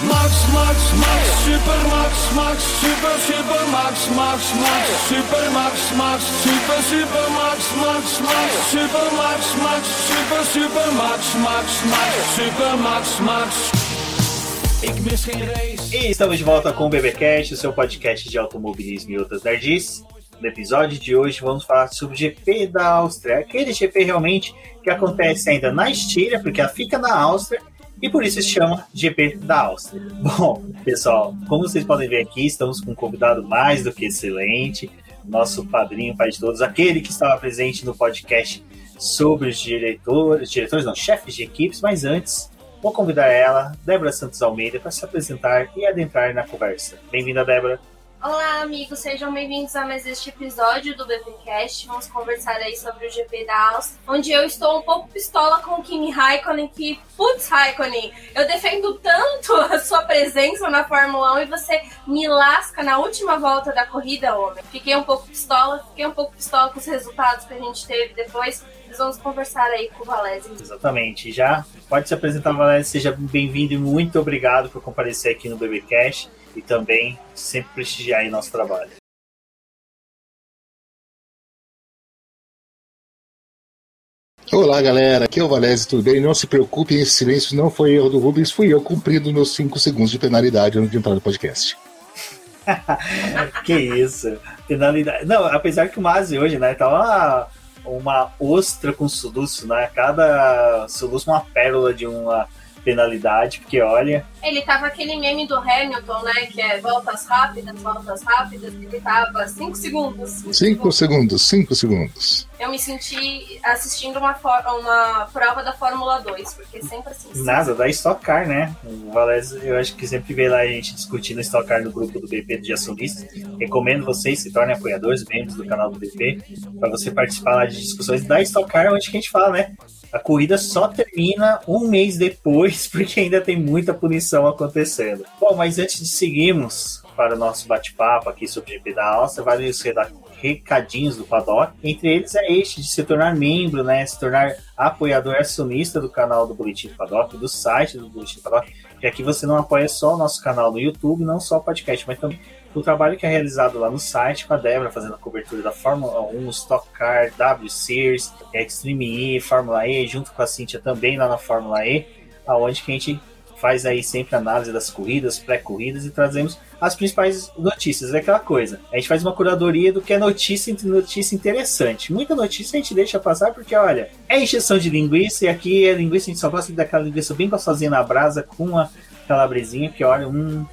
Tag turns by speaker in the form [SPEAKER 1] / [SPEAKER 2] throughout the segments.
[SPEAKER 1] Max, Max, Max, Super Max, Max, Super, Super Max, Max, Max, Super Max, Max, Super, Super Max, Max, Max, Super Max, Max, Super, Super Max, Max, Max, Super Max, Max.
[SPEAKER 2] E estamos de volta com o BBcast, o seu podcast de automobilismo e outras nerds. No episódio de hoje vamos falar sobre o GP da Áustria, aquele GP realmente que acontece ainda na Estíria, porque ela fica na Áustria e por isso se chama GP da Áustria. Bom, pessoal, como vocês podem ver aqui, estamos com um convidado mais do que excelente, nosso padrinho, pai de todos, aquele que estava presente no podcast sobre os diretores, diretores não, chefes de equipes, mas antes vou convidar ela, Débora Santos Almeida, para se apresentar e adentrar na conversa. Bem-vinda, Débora.
[SPEAKER 3] Olá, amigos, sejam bem-vindos a mais este episódio do BBcast. Vamos conversar aí sobre o GP da Áustria, onde eu estou um pouco pistola com o Kimi Raikkonen, que, putz, Raikkonen, eu defendo tanto a sua presença na Fórmula 1 e você me lasca na última volta da corrida, homem. Fiquei um pouco pistola, fiquei um pouco pistola com os resultados que a gente teve depois. Nós vamos conversar aí com o Valese.
[SPEAKER 2] Exatamente. Já pode se apresentar, Valéria. Seja bem-vindo e muito obrigado por comparecer aqui no BBcast e também sempre prestigiar nosso trabalho.
[SPEAKER 4] Olá, galera. Aqui é o Valese, tudo bem? Não se preocupem, esse silêncio não foi erro do Rubens, fui eu cumprindo meus 5 segundos de penalidade antes de entrar no podcast.
[SPEAKER 2] que isso, penalidade. Não, apesar que o Mazi hoje, né, tá uma, uma ostra com soluço, né? Cada soluço uma pérola de uma penalidade, porque olha.
[SPEAKER 3] Ele tava aquele meme do Hamilton, né? Que é voltas rápidas, voltas rápidas, ele tava 5 segundos.
[SPEAKER 4] 5 segundos, 5 segundos.
[SPEAKER 3] Eu me senti assistindo uma, uma prova da Fórmula 2, porque sempre assim.
[SPEAKER 2] Nada, da Stock Car, né? O Valese, eu acho que sempre vê lá a gente discutindo Stock Car no grupo do BP de acionistas. Recomendo vocês se tornem apoiadores, membros do canal do BP, para você participar lá de discussões da Stock Car, onde que a gente fala, né? A corrida só termina um mês depois, porque ainda tem muita punição acontecendo. Bom, mas antes de seguirmos para o nosso bate-papo aqui sobre o GP da Áustria, vale os recadinhos do Paddock. Entre eles é este de se tornar membro, né? Se tornar apoiador acionista do canal do Boletim do Paddock, do site do Boletim do Paddock. Que aqui você não apoia só o nosso canal no YouTube, não só o podcast, mas também o trabalho que é realizado lá no site com a Débora, fazendo a cobertura da Fórmula 1, Stock Car, W Series, Extreme E, Fórmula E, junto com a Cintia também lá na Fórmula E, aonde que a gente faz aí sempre análise das corridas, pré-corridas e trazemos as principais notícias. É aquela coisa, a gente faz uma curadoria do que é notícia notícia interessante. Muita notícia a gente deixa passar porque, olha, é encheção de linguiça e aqui é linguiça, a gente só gosta daquela linguiça bem gostosinha na brasa com a calabresinha que, olha, um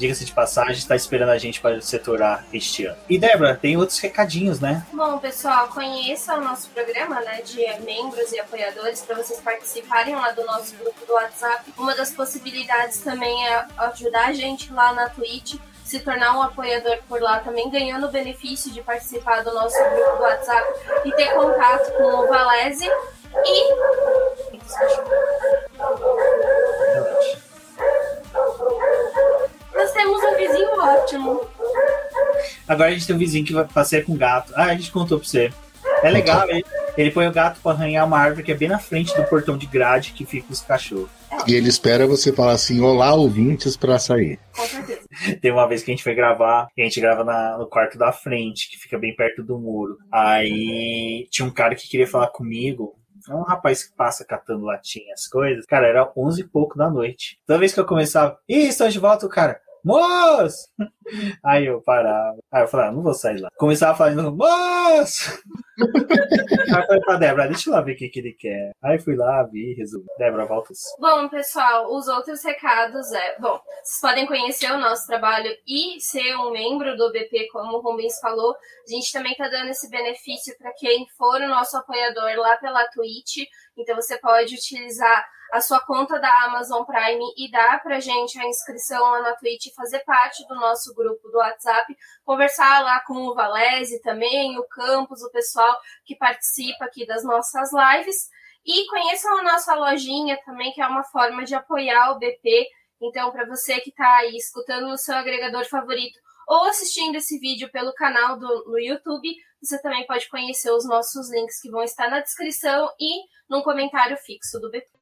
[SPEAKER 2] diga-se de passagem, está esperando a gente para setorar este ano. E Débora, tem outros recadinhos, né?
[SPEAKER 3] Bom, pessoal, conheça o nosso programa né, de membros e apoiadores para vocês participarem lá do nosso grupo do WhatsApp. Uma das possibilidades também é ajudar a gente lá na Twitch se tornar um apoiador por lá também, ganhando o benefício de participar do nosso grupo do WhatsApp e ter contato com o Valese e. Nós temos um vizinho ótimo.
[SPEAKER 2] Agora a gente tem um vizinho que vai passear com gato. Ah, a gente contou pra você. É legal, ele, ele põe o gato pra arranhar uma árvore que é bem na frente do portão de grade que fica os cachorros.
[SPEAKER 4] E ele espera você falar assim: Olá, ouvintes, pra sair.
[SPEAKER 3] Com certeza.
[SPEAKER 2] Tem uma vez que a gente foi gravar, e a gente grava na, no quarto da frente, que fica bem perto do muro. Aí tinha um cara que queria falar comigo. É um rapaz que passa catando latinhas, coisas. Cara, era onze e pouco da noite. Toda vez que eu começava, ih, estou de volta, o cara. Moço! Aí eu parava. Aí eu falava, ah, não vou sair lá. Começava falando, moço! Aí eu falei pra Débora, deixa eu lá ver o que, que ele quer. Aí fui lá, vi, resolvi. Débora, volta.
[SPEAKER 3] Bom, pessoal, os outros recados é. Bom, vocês podem conhecer o nosso trabalho e ser um membro do BP, como o Rubens falou. A gente também tá dando esse benefício para quem for o nosso apoiador lá pela Twitch. Então você pode utilizar a sua conta da Amazon Prime e dar pra gente a inscrição lá na Twitch, fazer parte do nosso grupo do WhatsApp, conversar lá com o Valese também, o Campos, o pessoal que participa aqui das nossas lives. E conheçam a nossa lojinha também, que é uma forma de apoiar o BP. Então, para você que está aí escutando no seu agregador favorito ou assistindo esse vídeo pelo canal do, no YouTube, você também pode conhecer os nossos links que vão estar na descrição e num comentário fixo do BP.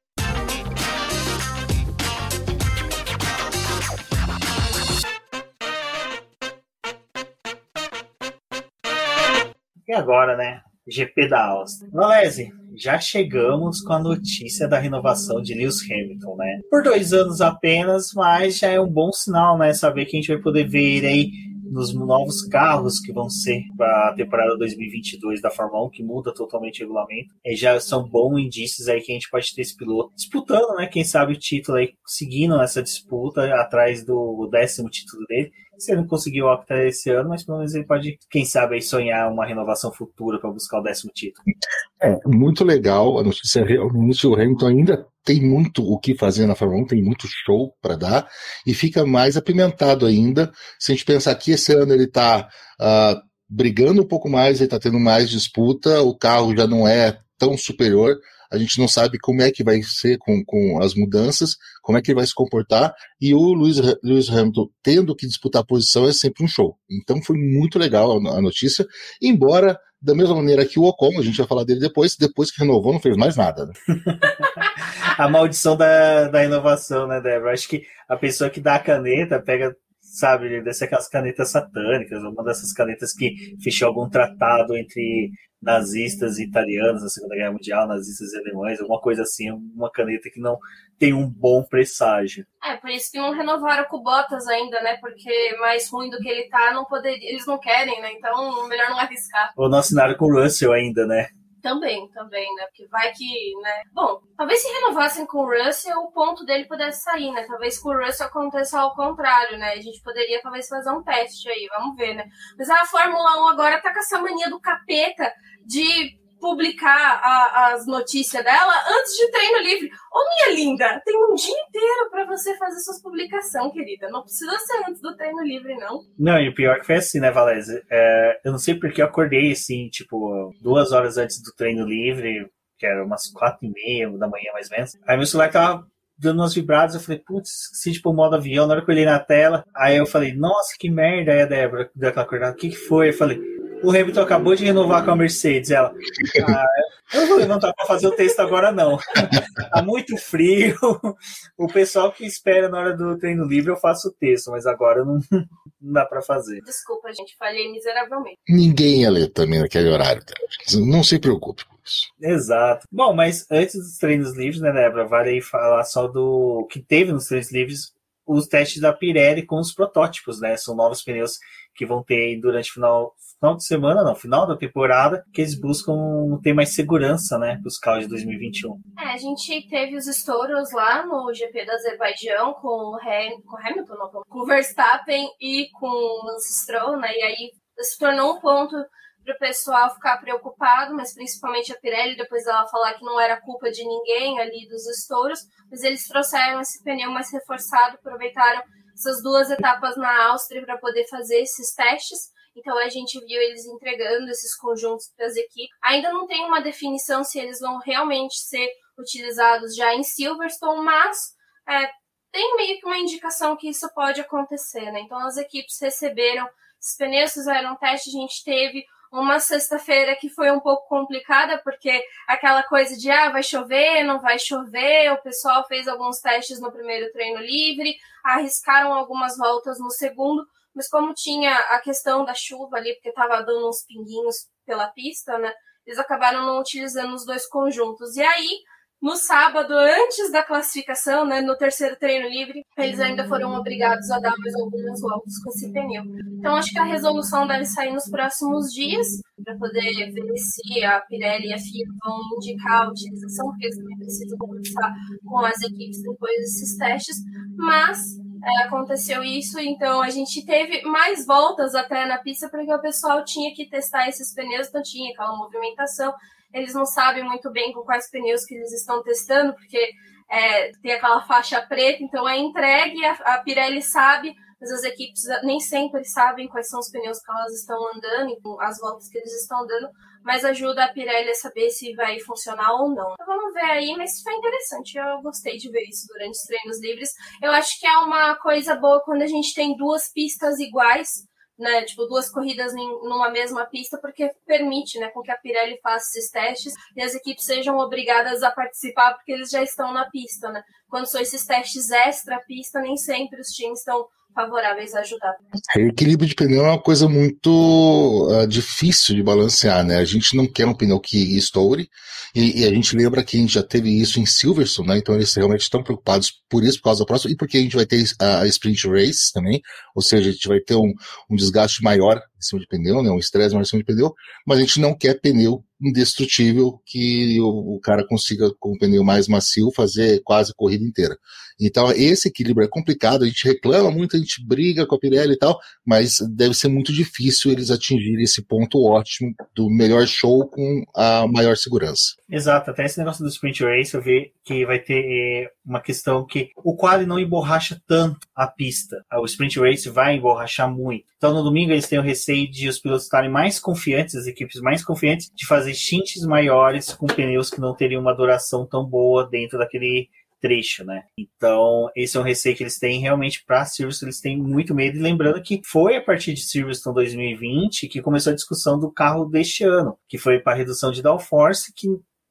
[SPEAKER 2] E agora, né? GP da Áustria. Valese, já chegamos com a notícia da renovação de Lewis Hamilton, né? Por dois anos apenas, mas já é um bom sinal, né? Saber que a gente vai poder ver ele aí nos novos carros que vão ser para a temporada 2022 da Fórmula 1, que muda totalmente o regulamento. E já são bons indícios aí que a gente pode ter esse piloto disputando, né? Quem sabe o título aí, seguindo nessa disputa atrás do décimo título dele. Se ele não conseguiu o Octa esse ano, mas pelo menos ele pode, quem sabe, aí sonhar uma renovação futura para buscar o décimo título.
[SPEAKER 4] É, muito legal. A notícia realmente o Hamilton ainda tem muito o que fazer na Fórmula 1, tem muito show para dar, e fica mais apimentado ainda. Se a gente pensar que esse ano ele está uh, ah, brigando um pouco mais, ele está tendo mais disputa, o carro já não é tão superior, a gente não sabe como é que vai ser com, com as mudanças, como é que ele vai se comportar, e o Lewis, Lewis Hamilton tendo que disputar a posição é sempre um show. Então foi muito legal a, a notícia, embora da mesma maneira que o Ocon, a gente vai falar dele depois, depois que renovou não fez mais nada. Né?
[SPEAKER 2] a maldição da, da inovação, né, Débora? Acho que a pessoa que dá a caneta pega, sabe, ser aquelas canetas satânicas, uma dessas canetas que fechou algum tratado entre nazistas italianos na Segunda Guerra Mundial, nazistas alemães, alguma coisa assim, uma caneta que não tem um bom presságio.
[SPEAKER 3] É, por isso que não renovaram com o Bottas ainda, né? Porque mais ruim do que ele tá, não poderia, eles não querem, né? Então, melhor não arriscar.
[SPEAKER 2] Ou não assinaram com o Russell ainda, né?
[SPEAKER 3] Também, também, né? Porque vai que, né? Bom, talvez se renovassem com o Russell, o ponto dele pudesse sair, né? Talvez com o Russell aconteça ao contrário, né? A gente poderia talvez fazer um teste aí, vamos ver, né? Mas a Fórmula 1 agora tá com essa mania do capeta de publicar a, as notícias dela antes de treino livre. Ô, minha linda, tem um dia inteiro para você fazer suas publicações, querida. Não precisa ser antes do treino livre, não.
[SPEAKER 2] Não, e o pior que foi assim, né, Valézia? É, eu não sei porque eu acordei, assim, tipo, duas horas antes do treino livre, que era umas quatro e meia da manhã, mais ou menos. Aí meu celular tava dando umas vibradas, eu falei, putz, se tipo modo avião, na hora que eu olhei na tela, aí eu falei, nossa, que merda, aí a Débora deu aquela acordada, o que que foi? Eu falei, o Hamilton acabou de renovar com a Mercedes. Ela, ah, eu não vou levantar para fazer o texto agora, não. tá muito frio. O pessoal que espera na hora do treino livre, eu faço o texto, mas agora não, não dá para fazer.
[SPEAKER 3] Desculpa, gente, falhei miseravelmente.
[SPEAKER 4] Ninguém ia ler também naquele horário. Não se preocupe com isso.
[SPEAKER 2] Exato. Bom, mas antes dos treinos livres, né, Débora, vale aí falar só do que teve nos treinos livres os testes da Pirelli com os protótipos, né? São novos pneus que vão ter durante o final, final de semana, não, final da temporada, que eles buscam ter mais segurança, né, para os carros de 2021.
[SPEAKER 3] É, a gente teve os estouros lá no GP do Azerbaijão com o, Ham, com o Hamilton, não, com o Verstappen e com o Lance Stroll, né, e aí se tornou um ponto para o pessoal ficar preocupado, mas principalmente a Pirelli, depois dela falar que não era culpa de ninguém ali dos estouros, mas eles trouxeram esse pneu mais reforçado, aproveitaram essas duas etapas na Áustria para poder fazer esses testes. Então a gente viu eles entregando esses conjuntos para as equipes. Ainda não tem uma definição se eles vão realmente ser utilizados já em Silverstone, mas é, tem meio que uma indicação que isso pode acontecer, né? Então as equipes receberam os pneus, fizeram um teste, a gente teve uma sexta-feira que foi um pouco complicada, porque aquela coisa de ah, vai chover, não vai chover, o pessoal fez alguns testes no primeiro treino livre, arriscaram algumas voltas no segundo, mas como tinha a questão da chuva ali, porque estava dando uns pinguinhos pela pista, né? Eles acabaram não utilizando os dois conjuntos. E aí, no sábado, antes da classificação, né, no terceiro treino livre, eles ainda foram obrigados a dar mais algumas voltas com esse pneu. Então, acho que a resolução deve sair nos próximos dias, para poder ver se a Pirelli e a FIA vão indicar a utilização, porque eles também precisam conversar com as equipes depois desses testes. Mas aconteceu isso, então a gente teve mais voltas até na pista, porque o pessoal tinha que testar esses pneus, então tinha aquela movimentação. Eles não sabem muito bem com quais pneus que eles estão testando, porque é, tem aquela faixa preta, então é entregue, a, a Pirelli sabe, mas as equipes nem sempre sabem quais são os pneus que elas estão andando, as voltas que eles estão dando, mas ajuda a Pirelli a saber se vai funcionar ou não. Então vamos ver aí, mas foi interessante, eu gostei de ver isso durante os treinos livres. Eu acho que é uma coisa boa quando a gente tem duas pistas iguais, né, tipo, duas corridas numa mesma pista, porque permite, né, com que a Pirelli faça esses testes e as equipes sejam obrigadas a participar porque eles já estão na pista, né. Quando são esses testes extra pista, nem sempre os times estão favoráveis a ajudar.
[SPEAKER 4] Equilíbrio de pneu é uma coisa muito uh, difícil de balancear, né? A gente não quer um pneu que estoure, e, e, a gente lembra que a gente já teve isso em Silverstone, né? Então eles realmente estão preocupados por isso, por causa da próxima, e porque a gente vai ter a, a sprint race também, ou seja, a gente vai ter um, um desgaste maior em cima de pneu, né? Um estresse maior em cima de pneu, mas a gente não quer pneu indestrutível que o, o cara consiga, com o pneu mais macio, fazer quase a corrida inteira. Então, esse equilíbrio é complicado, a gente reclama muito, a gente briga com a Pirelli e tal, mas deve ser muito difícil eles atingirem esse ponto ótimo do melhor show com a maior segurança.
[SPEAKER 2] Exato, até esse negócio do Sprint Race eu vi que vai ter eh, uma questão que o quali não emborracha tanto a pista. O Sprint Race vai emborrachar muito. Então, no domingo, eles têm o receio de os pilotos estarem mais confiantes, as equipes mais confiantes, de fazer stints maiores com pneus que não teriam uma duração tão boa dentro daquele trecho, né? Então, esse é um receio que eles têm realmente para Silverstone, eles têm muito medo. E lembrando que foi a partir de Silverstone 2020 que começou a discussão do carro deste ano, que foi para redução de downforce, que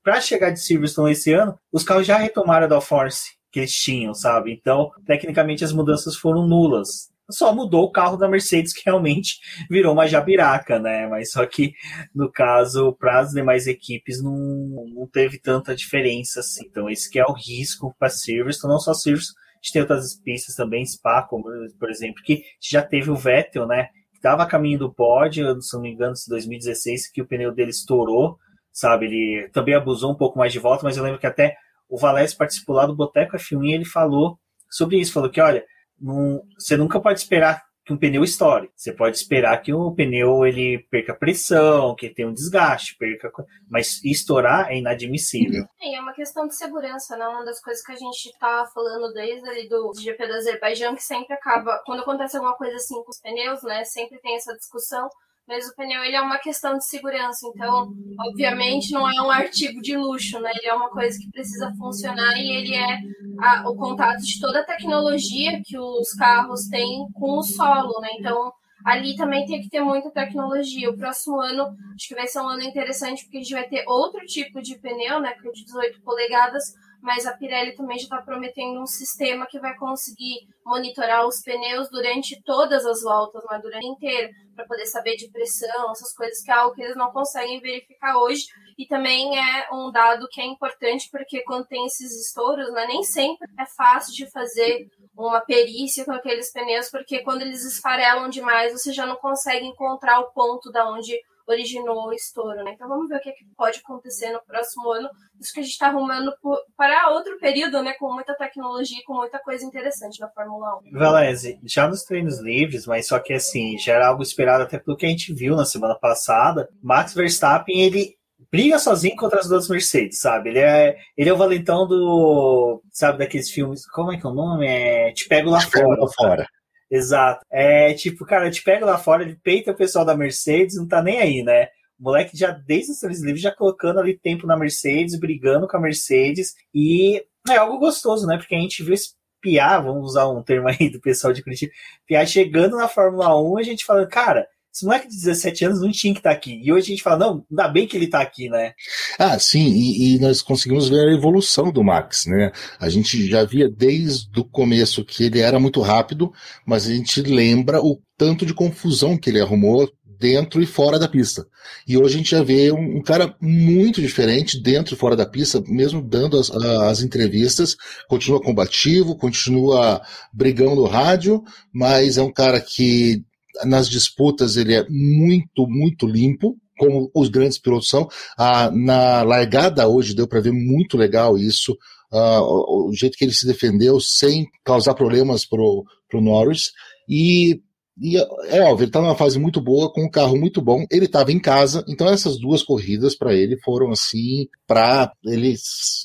[SPEAKER 2] para chegar de Silverstone esse ano, os carros já retomaram a downforce que eles tinham, sabe? Então, tecnicamente, as mudanças foram nulas só mudou o carro da Mercedes, que realmente virou uma jabiraca, né? Mas só que, no caso, para as demais equipes, não, não teve tanta diferença assim. Então, esse que é o risco para Silverstone, não só Silverstone, a gente tem outras pistas também, Spa, como, por exemplo, que já teve o Vettel, né? Que estava a caminho do pódio, se não me engano, em 2016, que o pneu dele estourou, sabe? Ele também abusou um pouco mais de volta, mas eu lembro que até o Valés participou lá do Boteco F1 e ele falou sobre isso, falou que, olha, não, você nunca pode esperar que um pneu estoure. Você pode esperar que o pneu ele perca pressão, que tenha um desgaste, perca, mas estourar é inadmissível.
[SPEAKER 3] É, é uma questão de segurança, né? Uma das coisas que a gente tá falando desde ali do GP do Azerbaijão, que sempre acaba, quando acontece alguma coisa assim com os pneus, né? Sempre tem essa discussão mas o pneu ele é uma questão de segurança, então, obviamente, não é um artigo de luxo, né? Ele é uma coisa que precisa funcionar e ele é a, o contato de toda a tecnologia que os carros têm com o solo, né? Então, ali também tem que ter muita tecnologia. O próximo ano, acho que vai ser um ano interessante, porque a gente vai ter outro tipo de pneu, né? Que é de 18 polegadas, mas a Pirelli também já está prometendo um sistema que vai conseguir monitorar os pneus durante todas as voltas, né, durante inteiro, para poder saber de pressão, essas coisas que é algo que eles não conseguem verificar hoje. E também é um dado que é importante porque quando tem esses estouros, né, nem sempre é fácil de fazer uma perícia com aqueles pneus, porque quando eles esfarelam demais, você já não consegue encontrar o ponto da onde originou o estouro, né? Então vamos ver o que, é que pode acontecer no próximo ano. Isso que a gente está arrumando por, para outro período, né? Com muita tecnologia, com muita coisa interessante na Fórmula 1.
[SPEAKER 2] Valese, já nos treinos livres, mas só que assim, já era algo esperado até pelo que a gente viu na semana passada. Max Verstappen, ele briga sozinho contra as duas Mercedes, sabe? Ele é, ele é o valentão do, sabe, daqueles filmes, como é que é o nome? É Te Pego Lá Te Fora. Pego lá fora. Exato. É tipo, cara, te pega lá fora, ele peita o pessoal da Mercedes, não tá nem aí, né? O moleque já, desde os seus livros, já colocando ali tempo na Mercedes, brigando com a Mercedes, e é algo gostoso, né? Porque a gente viu esse Piá, vamos usar um termo aí do pessoal de Curitiba, Piá chegando na Fórmula 1, a gente falando, cara, esse moleque de 17 anos não tinha que estar tá aqui. E hoje a gente fala, não, ainda bem que ele está aqui, né?
[SPEAKER 4] Ah, sim, e, e, nós conseguimos ver a evolução do Max, né? A gente já via desde o começo que ele era muito rápido, mas a gente lembra o tanto de confusão que ele arrumou dentro e fora da pista. E hoje a gente já vê um, um cara muito diferente dentro e fora da pista, mesmo dando as, as entrevistas, continua combativo, continua brigando no rádio, mas é um cara que nas disputas ele é muito, muito limpo, como os grandes pilotos são. Ah, na largada hoje deu para ver muito legal isso, ah, o, o, jeito que ele se defendeu sem causar problemas pro, pro Norris. E, e é óbvio, ele tá numa fase muito boa, com um carro muito bom. Ele estava em casa, então essas duas corridas para ele foram assim, para ele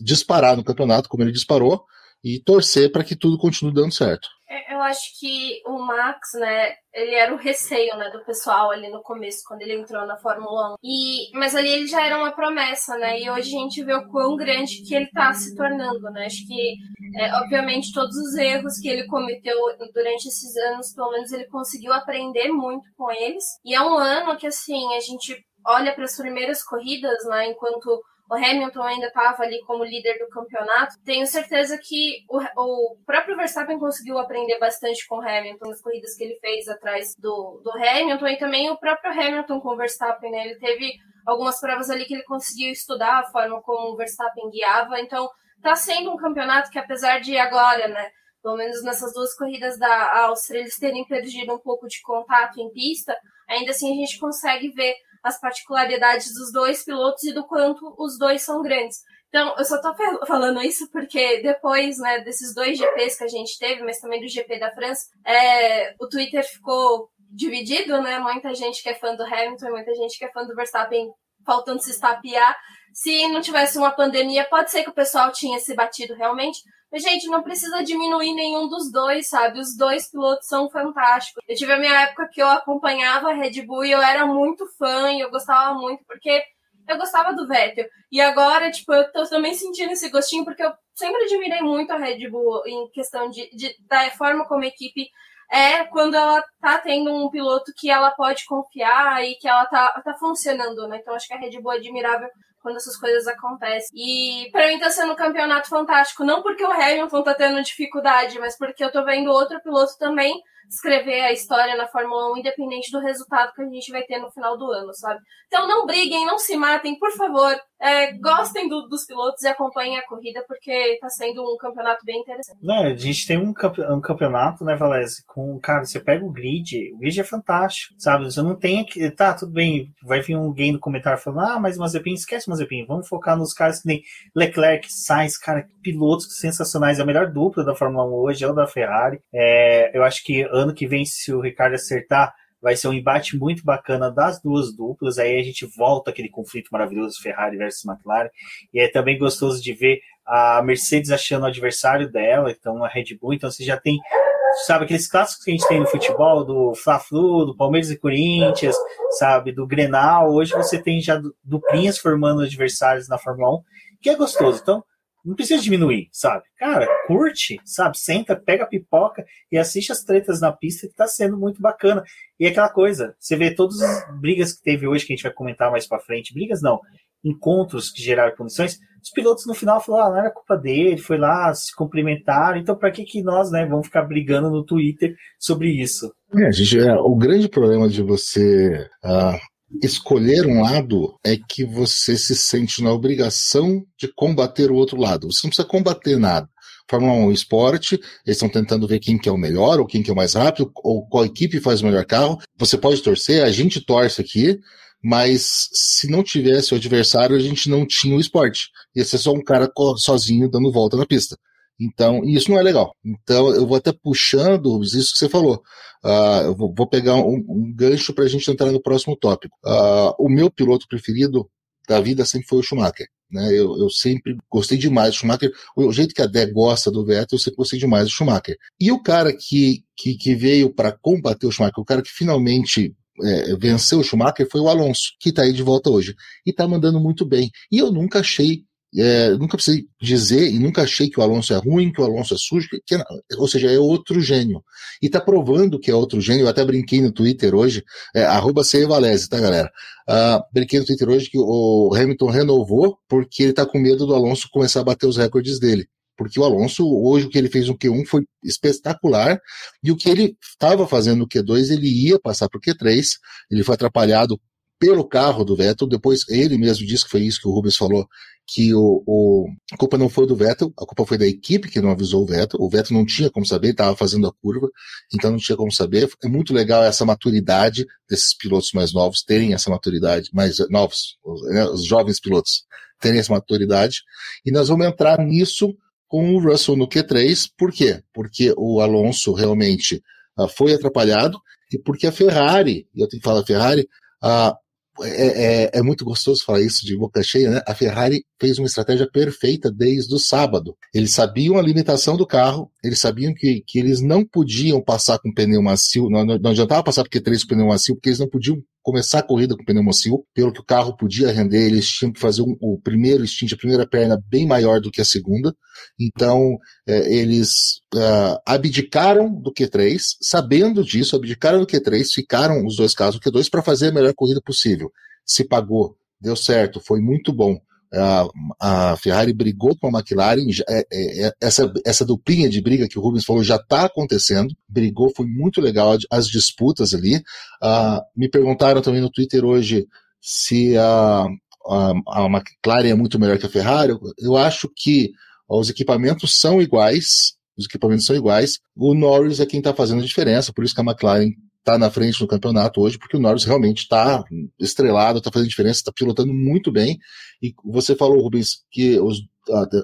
[SPEAKER 4] disparar no campeonato, como ele disparou, e torcer para que tudo continue dando certo.
[SPEAKER 3] É, eu acho que o Max, né, ele era o receio, né, do pessoal ali no começo, quando ele entrou na Fórmula 1. E, mas ali ele já era uma promessa, né, e hoje a gente vê o quão grande que ele tá se tornando, né. Acho que, é, obviamente, todos os erros que ele cometeu durante esses anos, pelo menos ele conseguiu aprender muito com eles. E é um ano que, assim, a gente olha para as primeiras corridas, né, enquanto o Hamilton ainda estava ali como líder do campeonato, tenho certeza que o, o, próprio Verstappen conseguiu aprender bastante com o Hamilton nas corridas que ele fez atrás do, do Hamilton e também o próprio Hamilton com o Verstappen, né? Ele teve algumas provas ali que ele conseguiu estudar a forma como o Verstappen guiava, então tá sendo um campeonato que apesar de agora, né, pelo menos nessas duas corridas da Áustria, eles terem perdido um pouco de contato em pista, ainda assim a gente consegue ver as particularidades dos dois pilotos e do quanto os dois são grandes. Então, eu só tô falando isso porque depois, né, desses dois GPs que a gente teve, mas também do GP da França, é, o Twitter ficou dividido, né? Muita gente que é fã do Hamilton, muita gente que é fã do Verstappen faltando se estapear. Se não tivesse uma pandemia, pode ser que o pessoal tinha se batido realmente, gente, não precisa diminuir nenhum dos dois, sabe? Os dois pilotos são fantásticos. Eu tive a minha época que eu acompanhava a Red Bull e eu era muito fã e eu gostava muito, porque eu gostava do Vettel. E agora, tipo, eu tô também sentindo esse gostinho, porque eu sempre admirei muito a Red Bull em questão de, de da forma como a equipe é quando ela tá tendo um piloto que ela pode confiar e que ela tá, tá funcionando, né? Então acho que a Red Bull é admirável quando essas coisas acontecem. E para mim tá sendo um campeonato fantástico, não porque o Hamilton tá tendo dificuldade, mas porque eu tô vendo outro piloto também escrever a história na Fórmula 1, independente do resultado que a gente vai ter no final do ano, sabe? Então não briguem, não se matem, por favor. É, gostem do, dos pilotos e acompanhem a corrida, porque está sendo um campeonato bem interessante.
[SPEAKER 2] Não, a gente tem um, um campeonato, né, Valese, com, cara, você pega o grid, o grid é fantástico, sabe? Você não tem aqui, tá, tudo bem, vai vir alguém no comentário falando, ah, mas Mazepin, esquece Mazepin, vamos focar nos caras que nem Leclerc, Sainz, cara, pilotos sensacionais, é a melhor dupla da Fórmula 1 hoje, é o da Ferrari. É, eu acho que ano que vem, se o Ricardo acertar, vai ser um embate muito bacana das duas duplas. Aí a gente volta aquele conflito maravilhoso Ferrari versus McLaren. E é também gostoso de ver a Mercedes achando o adversário dela, então a Red Bull. Então você já tem, sabe, aqueles clássicos que a gente tem no futebol, do Fla-Flu, do Palmeiras e Corinthians, sabe, do Grenal. Hoje você tem já duplinhas formando adversários na Fórmula 1, que é gostoso. Então não precisa diminuir, sabe? Cara, curte, sabe? Senta, pega a pipoca e assiste as tretas na pista que tá sendo muito bacana. E aquela coisa, você vê todas as brigas que teve hoje, que a gente vai comentar mais pra frente, brigas não, encontros que geraram punições, os pilotos no final falaram, ah, não era culpa dele, foi lá, se cumprimentaram, então para que que nós, né, vamos ficar brigando no Twitter sobre isso?
[SPEAKER 4] É, gente, é, o grande problema de você uh, escolher um lado é que você se sente na obrigação de combater o outro lado. Você não precisa combater nada. Fórmula 1 é esporte, eles estão tentando ver quem que é o melhor, ou quem que é o mais rápido, ou qual equipe faz o melhor carro. Você pode torcer, a gente torce aqui, mas se não tivesse o adversário, a gente não tinha o esporte. Ia ser só um cara sozinho dando volta na pista. Então, isso não é legal. Então, eu vou até puxando isso que você falou. Uh, eu vou, pegar um, um gancho para a gente entrar no próximo tópico. Uh, o meu piloto preferido da vida sempre foi o Schumacher. Né? Eu, eu sempre gostei demais do Schumacher. O jeito que a Dé gosta do Vettel, eu sempre gostei demais do Schumacher. E o cara que, que, que veio para combater o Schumacher, o cara que finalmente é, venceu o Schumacher foi o Alonso, que está aí de volta hoje. E está mandando muito bem. E eu nunca achei é, nunca precisei dizer e nunca achei que o Alonso é ruim, que o Alonso é sujo, que, que, ou seja, é outro gênio. E tá provando que é outro gênio. Eu até brinquei no Twitter hoje, é, Valese, tá, galera? Uh, brinquei no Twitter hoje que o Hamilton renovou porque ele tá com medo do Alonso começar a bater os recordes dele. Porque o Alonso, hoje, o que ele fez no Q1 foi espetacular, e o que ele estava fazendo no Q2, ele ia passar para o Q3, ele foi atrapalhado pelo carro do Vettel. Depois ele mesmo disse que foi isso que o Rubens falou, que o, o, a culpa não foi do Vettel, a culpa foi da equipe que não avisou o Vettel. O Vettel não tinha como saber, estava fazendo a curva, então não tinha como saber. É muito legal essa maturidade desses pilotos mais novos terem essa maturidade, mais novos, né, os jovens pilotos terem essa maturidade. E nós vamos entrar nisso com o Russell no Q3. Por quê? Porque o Alonso realmente uh, foi atrapalhado e porque a Ferrari, e eu tenho que falar Ferrari, uh, é, é, é, muito gostoso falar isso de boca cheia, né? A Ferrari fez uma estratégia perfeita desde o sábado. Eles sabiam a limitação do carro, eles sabiam que, que eles não podiam passar com pneu macio, não, não adiantava passar porque três com pneu macio, porque eles não podiam começar a corrida com pneu macio, pelo que o carro podia render, eles tinham que fazer um, o primeiro stint, a primeira perna bem maior do que a segunda. Então, é, eles uh, abdicaram do Q3, sabendo disso, abdicaram do Q3, ficaram os dois carros no Q2 para fazer a melhor corrida possível. Se pagou, deu certo, foi muito bom. A, Ferrari brigou com a McLaren, é, é, é, essa, essa duplinha de briga que o Rubens falou já está acontecendo, brigou, foi muito legal as disputas ali. Uh, me perguntaram também no Twitter hoje se a, a, a McLaren é muito melhor que a Ferrari. Eu acho que os equipamentos são iguais, os equipamentos são iguais. O Norris é quem está fazendo a diferença, por isso que a McLaren está na frente no campeonato hoje, porque o Norris realmente está estrelado, está fazendo diferença, está pilotando muito bem. E você falou, Rubens, que os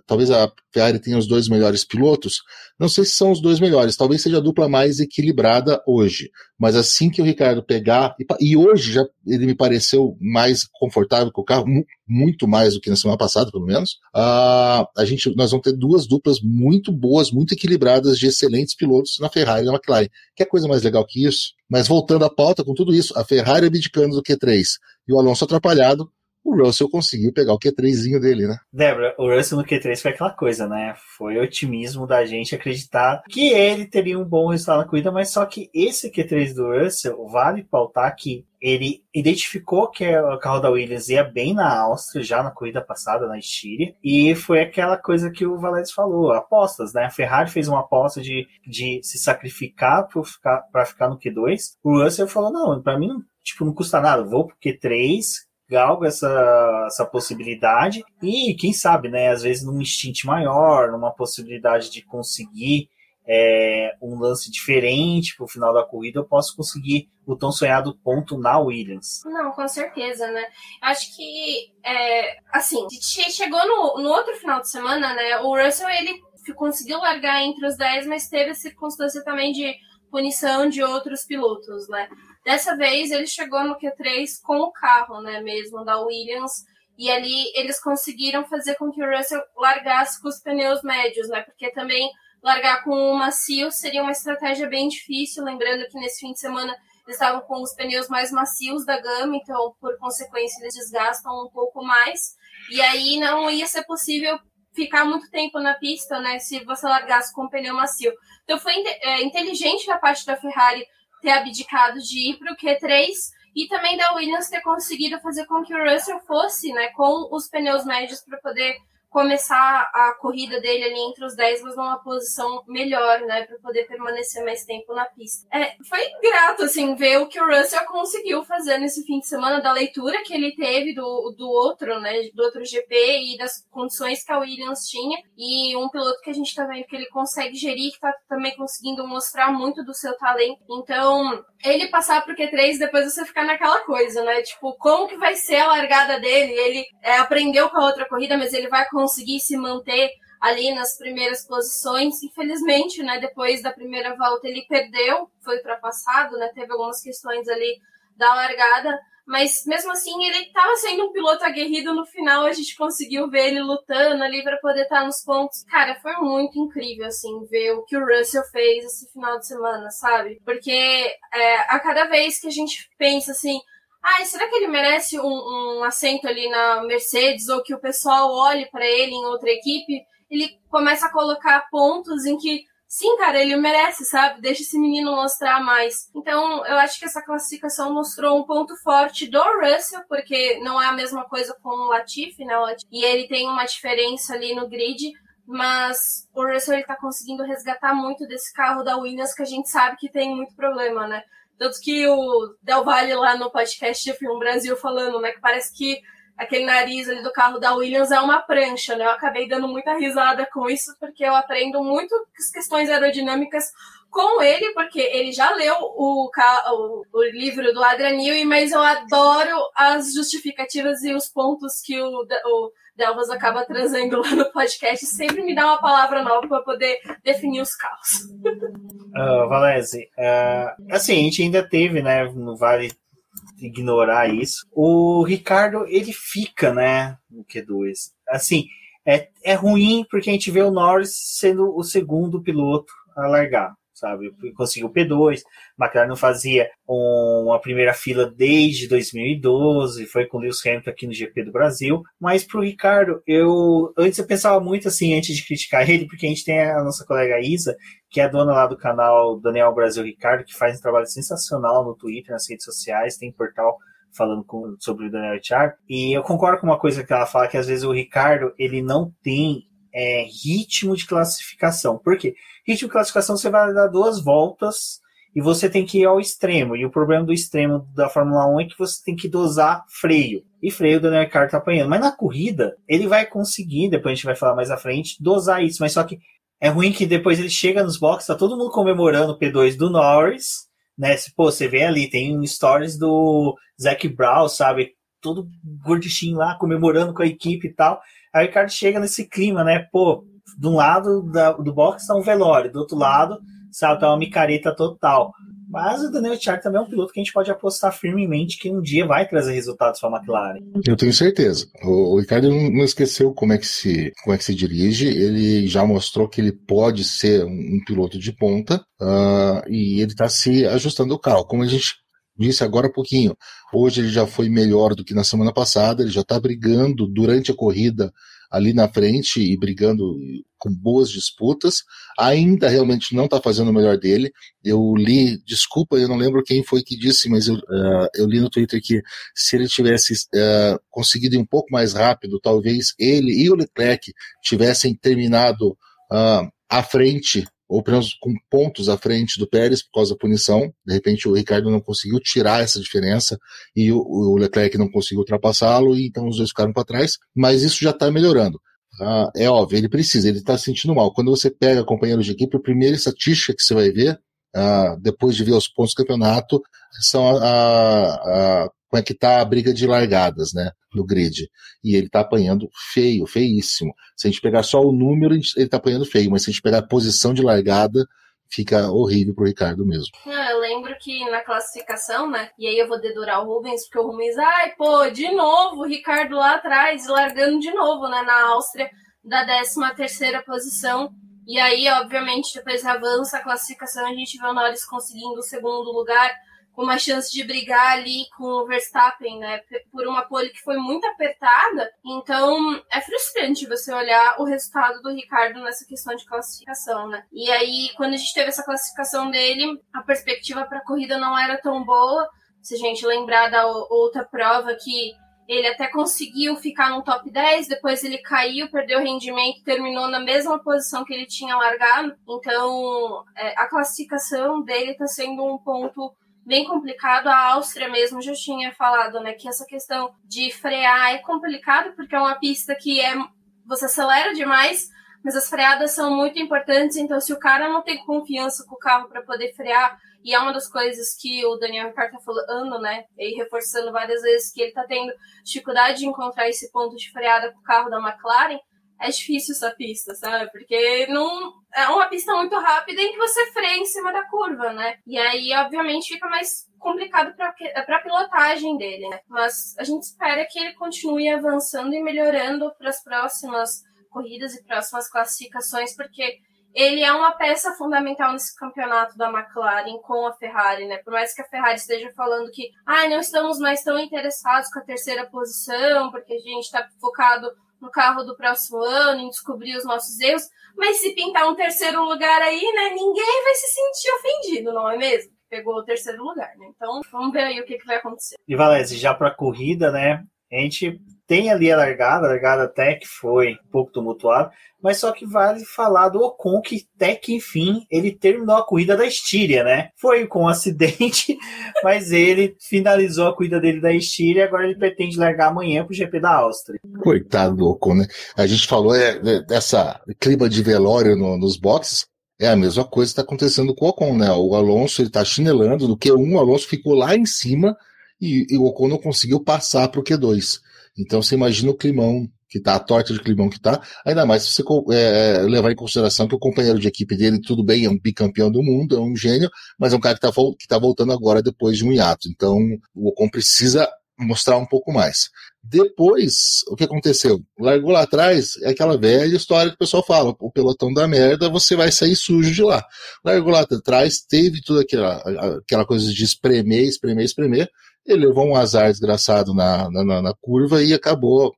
[SPEAKER 4] talvez a Ferrari tenha os dois melhores pilotos. Não sei se são os dois melhores, talvez seja a dupla mais equilibrada hoje. Mas assim que o Ricardo pegar, e, hoje já ele me pareceu mais confortável com o carro, muito mais do que na semana passada, pelo menos. Uh, a gente, nós vamos ter duas duplas muito boas, muito equilibradas de excelentes pilotos na Ferrari e na McLaren. Que coisa mais legal que isso? Mas voltando à pauta com tudo isso, a Ferrari abdicando do Q3 e o Alonso atrapalhado, o Russell conseguiu pegar o Q3zinho dele, né?
[SPEAKER 2] Débora, o Russell no Q3 foi aquela coisa, né? Foi otimismo da gente acreditar que ele teria um bom resultado na corrida, mas só que esse Q3 do Russell vale pautar que ele identificou que o carro da Williams ia bem na Áustria, já na corrida passada, na Estíria, e foi aquela coisa que o Valério falou, apostas, né? A Ferrari fez uma aposta de, de se sacrificar para ficar, ficar no Q2. O Russell falou, não, para mim, tipo, não custa nada, vou pro Q3, galga essa, essa possibilidade e quem sabe, né, às vezes num instinto maior, numa possibilidade de conseguir é, um lance diferente para o final da corrida, eu posso conseguir o tão sonhado ponto na Williams.
[SPEAKER 3] Não, com certeza, né? Acho que, é, assim, chegou no, no outro final de semana, né? O Russell, ele conseguiu largar entre os 10, mas teve a circunstância também de punição de outros pilotos, né? Dessa vez ele chegou no Q3 com o carro, né, mesmo da Williams, e ali eles conseguiram fazer com que o Russell largasse com os pneus médios, né? Porque também largar com o macio seria uma estratégia bem difícil, lembrando que nesse fim de semana eles estavam com os pneus mais macios da gama, então por consequência eles desgastam um pouco mais. E aí não ia ser possível ficar muito tempo na pista, né, se você largasse com o pneu macio. Então foi é, inteligente da parte da Ferrari ter abdicado de ir para o Q3 e também da Williams ter conseguido fazer com que o Russell fosse né, com os pneus médios para poder começar a corrida dele ali entre os 10, mas numa posição melhor, né, para poder permanecer mais tempo na pista. É, foi grato, assim, ver o que o Russell conseguiu fazer nesse fim de semana, da leitura que ele teve do, do outro, né, do outro GP e das condições que a Williams tinha, e um piloto que a gente tá vendo que ele consegue gerir, que tá também conseguindo mostrar muito do seu talento. Então, ele passar pro Q3, depois você ficar naquela coisa, né, tipo, como que vai ser a largada dele? Ele é, aprendeu com a outra corrida, mas ele vai conseguir se manter ali nas primeiras posições. Infelizmente, né, depois da primeira volta ele perdeu, foi ultrapassado, né, teve algumas questões ali da largada, mas mesmo assim ele estava sendo um piloto aguerrido no final, a gente conseguiu ver ele lutando ali para poder estar tá nos pontos. Cara, foi muito incrível assim ver o que o Russell fez esse final de semana, sabe? Porque é, a cada vez que a gente pensa assim, ah, será que ele merece um, um assento ali na Mercedes ou que o pessoal olhe para ele em outra equipe? Ele começa a colocar pontos em que, sim, cara, ele merece, sabe? Deixa esse menino mostrar mais. Então, eu acho que essa classificação mostrou um ponto forte do Russell, porque não é a mesma coisa com o Latifi, né? E ele tem uma diferença ali no grid, mas o Russell ele tá conseguindo resgatar muito desse carro da Williams que a gente sabe que tem muito problema, né? Tanto que o Del Valle lá no podcast de Film Brasil falando, né, que parece que aquele nariz ali do carro da Williams é uma prancha, né? Eu acabei dando muita risada com isso, porque eu aprendo muito as questões aerodinâmicas com ele, porque ele já leu o, o, o livro do Adrian Newey, mas eu adoro as justificativas e os pontos que o, o Delvas acaba trazendo lá no podcast. Sempre me dá uma palavra nova para poder definir os carros.
[SPEAKER 2] Uh, Valese, uh, assim, a gente ainda teve, né? Não vale ignorar isso. O Ricardo, ele fica, né? No Q2. Assim, é, é ruim porque a gente vê o Norris sendo o segundo piloto a largar sabe? Conseguiu P2, McLaren não fazia uma primeira fila desde 2012, foi com Lewis Hamilton aqui no GP do Brasil, mas pro Ricardo, eu antes eu pensava muito assim, antes de criticar ele, porque a gente tem a nossa colega Isa, que é dona lá do canal Daniel Brasil Ricardo, que faz um trabalho sensacional no Twitter, nas redes sociais, tem portal falando com, sobre o Daniel Ricciardo. E eu concordo com uma coisa que ela fala, que às vezes o Ricardo, ele não tem é, ritmo de classificação. Por quê? Ritmo de classificação você vai dar duas voltas e você tem que ir ao extremo. E o problema do extremo da Fórmula 1 é que você tem que dosar freio. E freio o Daniel Ricciardo tá apanhando. Mas na corrida, ele vai conseguir, depois a gente vai falar mais à frente, dosar isso. Mas só que é ruim que depois ele chega nos boxes, tá todo mundo comemorando o P2 do Norris, né? Pô, você vê ali, tem stories do Zac Brown, sabe? Todo gorduchinho lá, comemorando com a equipe e tal. Aí o Ricardo chega nesse clima, né? Pô, de um lado da, do box tá um velório, do outro lado, sabe, tá uma micareta total. Mas o Daniel Ricciardo também é um piloto que a gente pode apostar firmemente que um dia vai trazer resultados para a McLaren.
[SPEAKER 4] Eu tenho certeza. O, o Ricardo não, esqueceu como é, que se, como é que se dirige. Ele já mostrou que ele pode ser um, um piloto de ponta uh, e ele está se ajustando o carro. Como a gente disse agora há pouquinho, hoje ele já foi melhor do que na semana passada. Ele já está brigando durante a corrida ali na frente e brigando com boas disputas. Ainda realmente não está fazendo o melhor dele. Eu li, desculpa, eu não lembro quem foi que disse, mas eu, uh, eu li no Twitter que se ele tivesse uh, conseguido ir um pouco mais rápido, talvez ele e o Leclerc tivessem terminado uh, à frente ou pelo menos com pontos à frente do Pérez por causa da punição. De repente o Ricardo não conseguiu tirar essa diferença e o, o Leclerc não conseguiu ultrapassá-lo, e então os dois ficaram para trás, mas isso já está melhorando. Ah, é óbvio, ele precisa, ele está se sentindo mal. Quando você pega companheiros de equipe, a primeira estatística que você vai ver, ah, depois de ver os pontos do campeonato, são a, a, a como é que tá a briga de largadas, né, no grid. E ele tá apanhando feio, feíssimo. Se a gente pegar só o número, ele tá apanhando feio, mas se a gente pegar a posição de largada, fica horrível pro Ricardo mesmo.
[SPEAKER 3] Eu lembro que na classificação, né? E aí eu vou dedurar o Rubens, porque o Rubens, ai, pô, de novo, o Ricardo lá atrás, largando de novo, né? Na Áustria, da 13 terceira posição. E aí, obviamente, depois avança a classificação, a gente vê o Norris conseguindo o segundo lugar uma chance de brigar ali com o Verstappen, né, por uma pole que foi muito apertada. Então, é frustrante você olhar o resultado do Ricardo nessa questão de classificação, né? E aí, quando a gente teve essa classificação dele, a perspectiva para a corrida não era tão boa. Se a gente lembrar da outra prova que ele até conseguiu ficar no top 10, depois ele caiu, perdeu rendimento, terminou na mesma posição que ele tinha largado. Então, é, a classificação dele está sendo um ponto bem complicado. A Áustria mesmo já tinha falado, né, que essa questão de frear é complicado porque é uma pista que é você acelera demais, mas as freadas são muito importantes. Então, se o cara não tem confiança com o carro para poder frear, e é uma das coisas que o Daniel Ricciardo tá falando, né, e reforçando várias vezes que ele tá tendo dificuldade de encontrar esse ponto de freada com o carro da McLaren é difícil essa pista, sabe? Porque não é uma pista muito rápida em que você freia em cima da curva, né? E aí, obviamente, fica mais complicado para a pilotagem dele, né? Mas a gente espera que ele continue avançando e melhorando para as próximas corridas e próximas classificações, porque ele é uma peça fundamental nesse campeonato da McLaren com a Ferrari, né? Por mais que a Ferrari esteja falando que, ah, não estamos mais tão interessados com a terceira posição, porque a gente está focado no carro do próximo ano, em descobrir os nossos erros. Mas se pintar um terceiro lugar aí, né, ninguém vai se sentir ofendido, não é mesmo? Pegou o terceiro lugar, né? Então, vamos ver aí o que, que vai acontecer.
[SPEAKER 2] E Valese, já para corrida, né? A gente tem ali a largada, a largada até que foi um pouco tumultuada, mas só que vale falar do Ocon que até que enfim ele terminou a corrida da Estíria, né? Foi com um acidente, mas ele finalizou a corrida dele da Estíria e agora ele pretende largar amanhã pro GP da Áustria.
[SPEAKER 4] Coitado do Ocon, né? A gente falou é, dessa clima de velório no, nos boxes, é a mesma coisa que está acontecendo com o Ocon, né? O Alonso ele está chinelando no Q1, o Alonso ficou lá em cima e, e o Ocon não conseguiu passar para o Q2. Então você imagina o climão que tá, a torta de climão que tá, ainda mais se você é, é, levar em consideração que o companheiro de equipe dele, tudo bem, é um bicampeão do mundo, é um gênio, mas é um cara que tá, que tá voltando agora depois de um hiato. Então o Ocon precisa mostrar um pouco mais. Depois, o que aconteceu? Largou lá atrás, é aquela velha história que o pessoal fala: o pelotão da merda, você vai sair sujo de lá. Largou lá atrás, teve toda aquela, aquela coisa de espremer, espremer, espremer ele levou um azar desgraçado na, na, na curva e acabou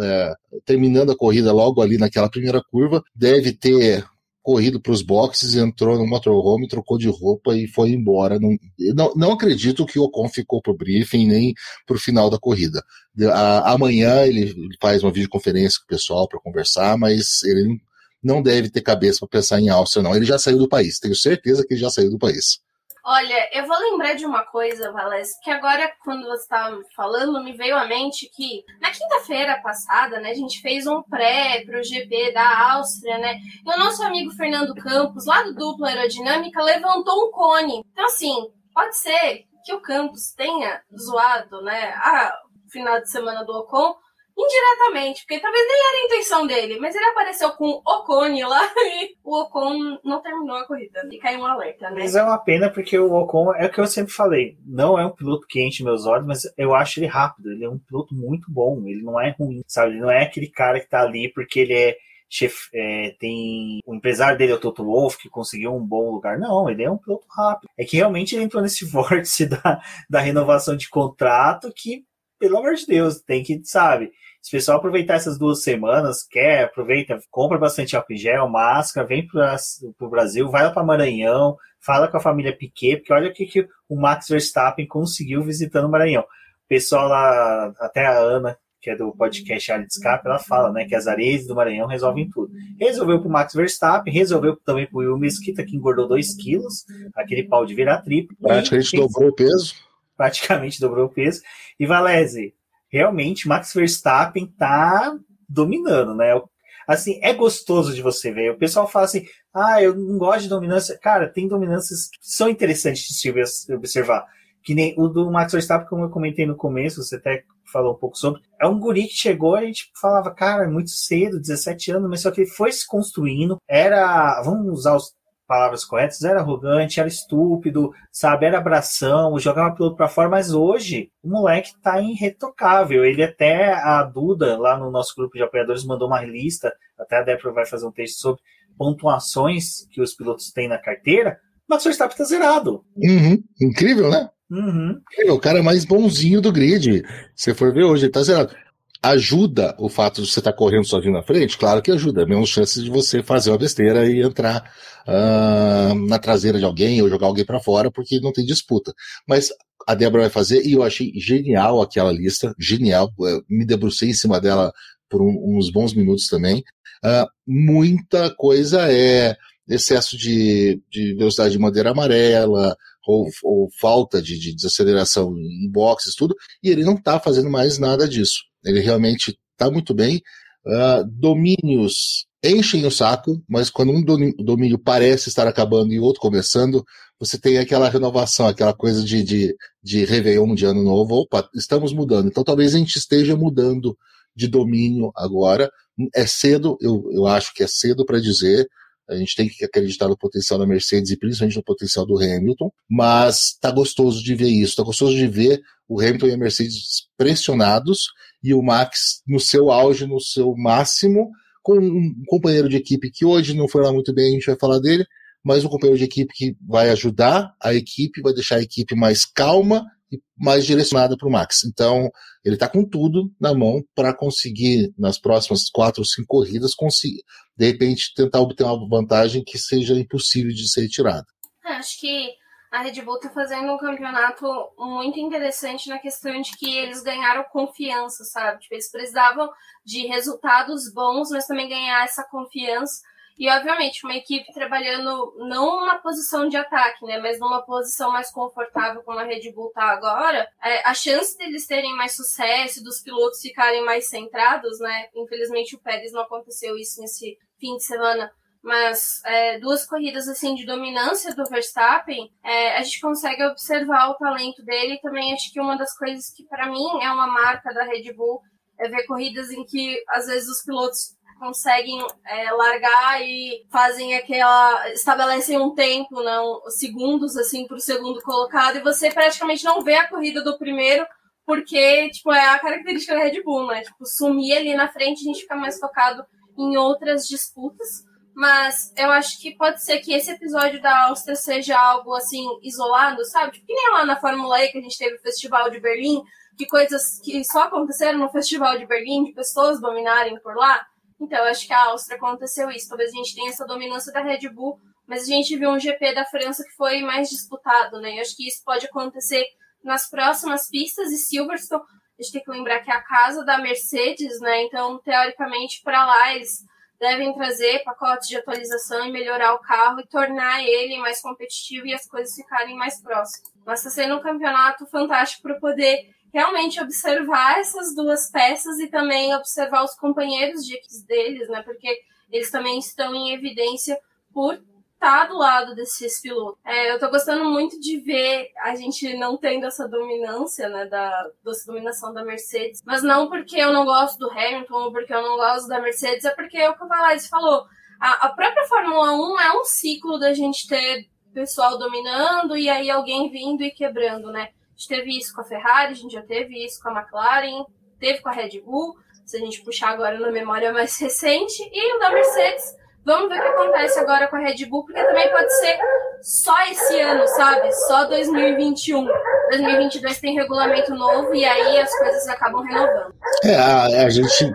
[SPEAKER 4] é, terminando a corrida logo ali naquela primeira curva. Deve ter corrido para os boxes, entrou no motorhome, trocou de roupa e foi embora. Não, não, não acredito que o Ocon ficou para o briefing nem para o final da corrida. A, amanhã ele faz uma videoconferência com o pessoal para conversar, mas ele não deve ter cabeça para pensar em Áustria, não. Ele já saiu do país, tenho certeza que ele já saiu do país.
[SPEAKER 3] Olha, eu vou lembrar de uma coisa, Valés, que agora, quando você estava falando, me veio à mente que na quinta-feira passada, né, a gente fez um pré pro GP da Áustria, né? E o nosso amigo Fernando Campos, lá do Duplo Aerodinâmica, levantou um cone. Então, assim, pode ser que o Campos tenha zoado, né, a final de semana do Ocon, indiretamente, porque talvez nem era a intenção dele, mas ele apareceu com o Ocon lá e o Ocon não terminou a corrida. E caiu um alerta, né?
[SPEAKER 2] Mas é uma pena porque o Ocon, é o que eu sempre falei, não é um piloto que enche meus olhos, mas eu acho ele rápido, ele é um piloto muito bom, ele não é ruim, sabe? Ele não é aquele cara que tá ali porque ele é Chef, é, tem o empresário dele é o Toto Wolff, que conseguiu um bom lugar. Não, ele é um piloto rápido. É que realmente ele entrou nesse vórtice da, da renovação de contrato que, pelo amor de Deus, tem que, sabe? Se o pessoal aproveitar essas duas semanas, quer, aproveita, compra bastante álcool gel, máscara, vem para o Brasil, vai lá para Maranhão, fala com a família Piquet, porque olha o que, que o Max Verstappen conseguiu visitando o Maranhão. O pessoal lá, até a Ana, que é do podcast Área de Escape, ela fala, né, que as areias do Maranhão resolvem tudo. Resolveu pro Max Verstappen, resolveu também pro Will Mesquita, que engordou 2 quilos, aquele pau de virar triplo.
[SPEAKER 4] Praticamente dobrou o peso.
[SPEAKER 2] Praticamente dobrou o peso. E Valese, realmente Max Verstappen tá dominando, né? Assim, é gostoso de você ver. O pessoal fala assim: ah, eu não gosto de dominância. Cara, tem dominâncias que são interessantes de se observar. Que nem o do Max Verstappen, como eu comentei no começo, você até falou um pouco sobre. É um guri que chegou e a gente falava, cara, é muito cedo, 17 anos, mas só que ele foi se construindo. Era, vamos usar os palavras corretas, era arrogante, era estúpido, sabe, era abração, jogava piloto para fora, mas hoje o moleque tá irretocável. Ele até, a Duda, lá no nosso grupo de apoiadores, mandou uma lista, até a Débora vai fazer um texto sobre pontuações que os pilotos têm na carteira, Max Verstappen tá zerado.
[SPEAKER 4] Uhum. Incrível, né?
[SPEAKER 2] Uhum.
[SPEAKER 4] O cara mais bonzinho do grid. Se for ver hoje, ele tá zerado. Ajuda o fato de você estar tá correndo sozinho na frente? Claro que ajuda. Menos chances de você fazer uma besteira e entrar uh, na traseira de alguém ou jogar alguém para fora, porque não tem disputa. Mas a Débora vai fazer e eu achei genial aquela lista, genial. Me debrucei em cima dela por um, uns bons minutos também. Uh, muita coisa é excesso de, de velocidade de madeira amarela, ou, ou falta de, de, desaceleração em boxes, tudo, e ele não está fazendo mais nada disso. Ele realmente está muito bem. Uh, domínios enchem o saco, mas quando um domínio parece estar acabando e outro começando, você tem aquela renovação, aquela coisa de, de, de Réveillon de ano novo. Opa, estamos mudando. Então talvez a gente esteja mudando de domínio agora. É cedo, eu, eu acho que é cedo para dizer. A gente tem que acreditar no potencial da Mercedes e principalmente no potencial do Hamilton, mas tá gostoso de ver isso, tá gostoso de ver o Hamilton e a Mercedes pressionados e o Max no seu auge, no seu máximo, com um companheiro de equipe que hoje não foi lá muito bem, a gente vai falar dele, mas um companheiro de equipe que vai ajudar a equipe, vai deixar a equipe mais calma e mais direcionada para o Max. Então, ele está com tudo na mão para conseguir, nas próximas quatro ou cinco corridas, conseguir, de repente, tentar obter uma vantagem que seja impossível de ser tirada.
[SPEAKER 3] É, acho que a Red Bull está fazendo um campeonato muito interessante na questão de que eles ganharam confiança, sabe? Tipo, eles precisavam de resultados bons, mas também ganhar essa confiança e, obviamente, uma equipe trabalhando não numa posição de ataque, né, mas numa posição mais confortável, como a Red Bull está agora, é, a chance deles terem mais sucesso, dos pilotos ficarem mais centrados, né, infelizmente o Pérez não aconteceu isso nesse fim de semana, mas é, duas corridas assim de dominância do Verstappen, é, a gente consegue observar o talento dele e também acho que uma das coisas que para mim é uma marca da Red Bull é ver corridas em que às vezes os pilotos conseguem é, largar e fazem aquela. estabelecem um tempo, não, segundos assim para o segundo colocado, e você praticamente não vê a corrida do primeiro, porque tipo, é a característica da Red Bull, né? Tipo, sumir ali na frente, a gente fica mais focado em outras disputas. Mas eu acho que pode ser que esse episódio da Áustria seja algo assim, isolado, sabe? Tipo, que nem lá na Fórmula E que a gente teve o Festival de Berlim, que coisas que só aconteceram no Festival de Berlim, de pessoas dominarem por lá Então, acho que a Áustria aconteceu isso. Talvez a gente tenha essa dominância da Red Bull, mas a gente viu um GP da França que foi mais disputado, né? Eu acho que isso pode acontecer nas próximas pistas e Silverstone, a gente tem que lembrar que é a casa da Mercedes, né? Então, teoricamente, para lá eles devem trazer pacotes de atualização e melhorar o carro e tornar ele mais competitivo e as coisas ficarem mais próximas. Mas está sendo um campeonato fantástico para poder realmente observar essas duas peças e também observar os companheiros de equipes deles, né? Porque eles também estão em evidência por estar do lado desses pilotos. É, eu tô gostando muito de ver a gente não tendo essa dominância, né, da dessa dominação da Mercedes, mas não porque eu não gosto do Hamilton ou porque eu não gosto da Mercedes, é porque é o que o Valais falou. A, a própria Fórmula 1 é um ciclo da gente ter pessoal dominando e aí alguém vindo e quebrando, né? A gente teve isso com a Ferrari, a gente já teve isso com a McLaren, teve com a Red Bull, se a gente puxar agora na memória mais recente, e o da Mercedes. Vamos ver o que acontece agora com a Red Bull, porque também pode ser só esse ano, sabe? Só 2021. 2022 tem regulamento novo e aí as coisas acabam renovando.
[SPEAKER 4] É, a, a gente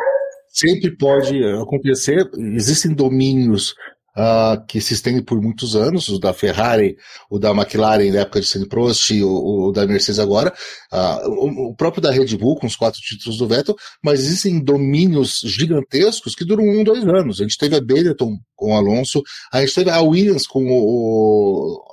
[SPEAKER 4] sempre pode acontecer, existem domínios uh, que se estende por muitos anos, o da Ferrari, o da McLaren na época de Senna Prost, o, o, da Mercedes agora, uh, o, o, próprio da Red Bull com os quatro títulos do Vettel, mas existem domínios gigantescos que duram um, dois anos. A gente teve a Benetton com o Alonso, a gente teve a Williams com o,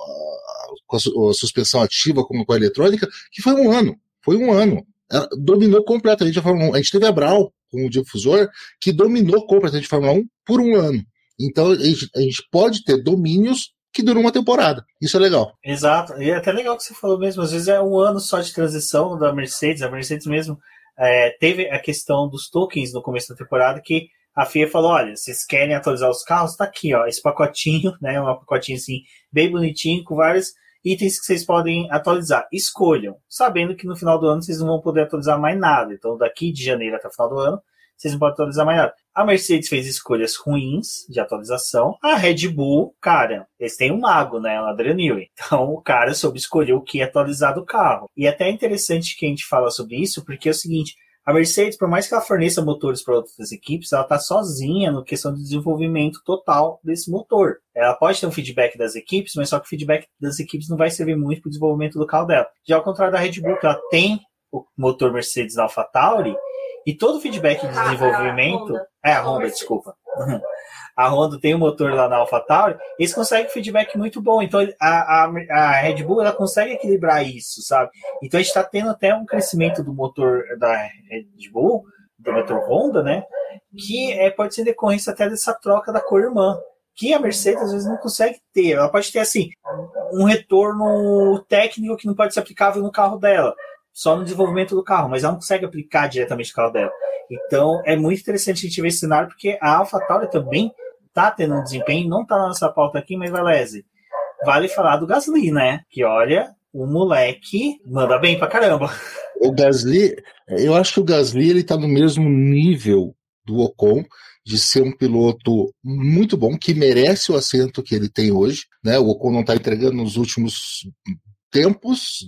[SPEAKER 4] com a, suspensão ativa com, com a eletrônica, que foi um ano. Foi um ano. Ela dominou completamente a Fórmula 1. A gente teve a Brown com o difusor, que dominou completamente a Fórmula 1 por um ano. Então a gente, a gente pode ter domínios que duram uma temporada. Isso é legal.
[SPEAKER 2] Exato. E é até legal que você falou mesmo. Às vezes é um ano só de transição da Mercedes. A Mercedes mesmo é, teve a questão dos tokens no começo da temporada que a FIA falou: olha, vocês querem atualizar os carros? Tá aqui, ó, esse pacotinho, né? Um pacotinho assim, bem bonitinho, com vários itens que vocês podem atualizar. Escolham, sabendo que no final do ano vocês não vão poder atualizar mais nada. Então, daqui de janeiro até o final do ano, vocês podem atualizar nada. A Mercedes fez escolhas ruins de atualização. A Red Bull, cara, eles têm um mago, né? O Adrian Newey. Então o cara soube escolher o que atualizar do carro. E é até interessante que a gente fala sobre isso, porque é o seguinte: a Mercedes, por mais que ela forneça motores para outras equipes, ela está sozinha no questão de desenvolvimento total desse motor. Ela pode ter um feedback das equipes, mas só que o feedback das equipes não vai servir muito para o desenvolvimento do carro dela. Já ao contrário da Red Bull, que ela tem o motor Mercedes AlphaTauri, e todo o feedback de ah, desenvolvimento. é, a Honda, desculpa. a Honda tem um motor lá na AlphaTauri, eles conseguem feedback muito bom. Então a, a, a Red Bull ela consegue equilibrar isso, sabe? Então a gente está tendo até um crescimento do motor da Red Bull, do motor Honda, né? Que é, pode ser decorrência até dessa troca da cor irmã. Que a Mercedes às vezes não consegue ter. Ela pode ter assim um retorno técnico que não pode ser aplicável no carro dela só no desenvolvimento do carro, mas ela não consegue aplicar diretamente no carro dela. Então é muito interessante a gente ver esse cenário, porque a AlphaTauri também está tendo um desempenho, não está na nossa pauta aqui, mas Valese, vale falar do Gasly, né? Que olha, o moleque manda bem pra caramba.
[SPEAKER 4] O Gasly, eu acho que o Gasly ele tá no mesmo nível do Ocon de ser um piloto muito bom, que merece o assento que ele tem hoje, né? O Ocon não está entregando nos últimos tempos,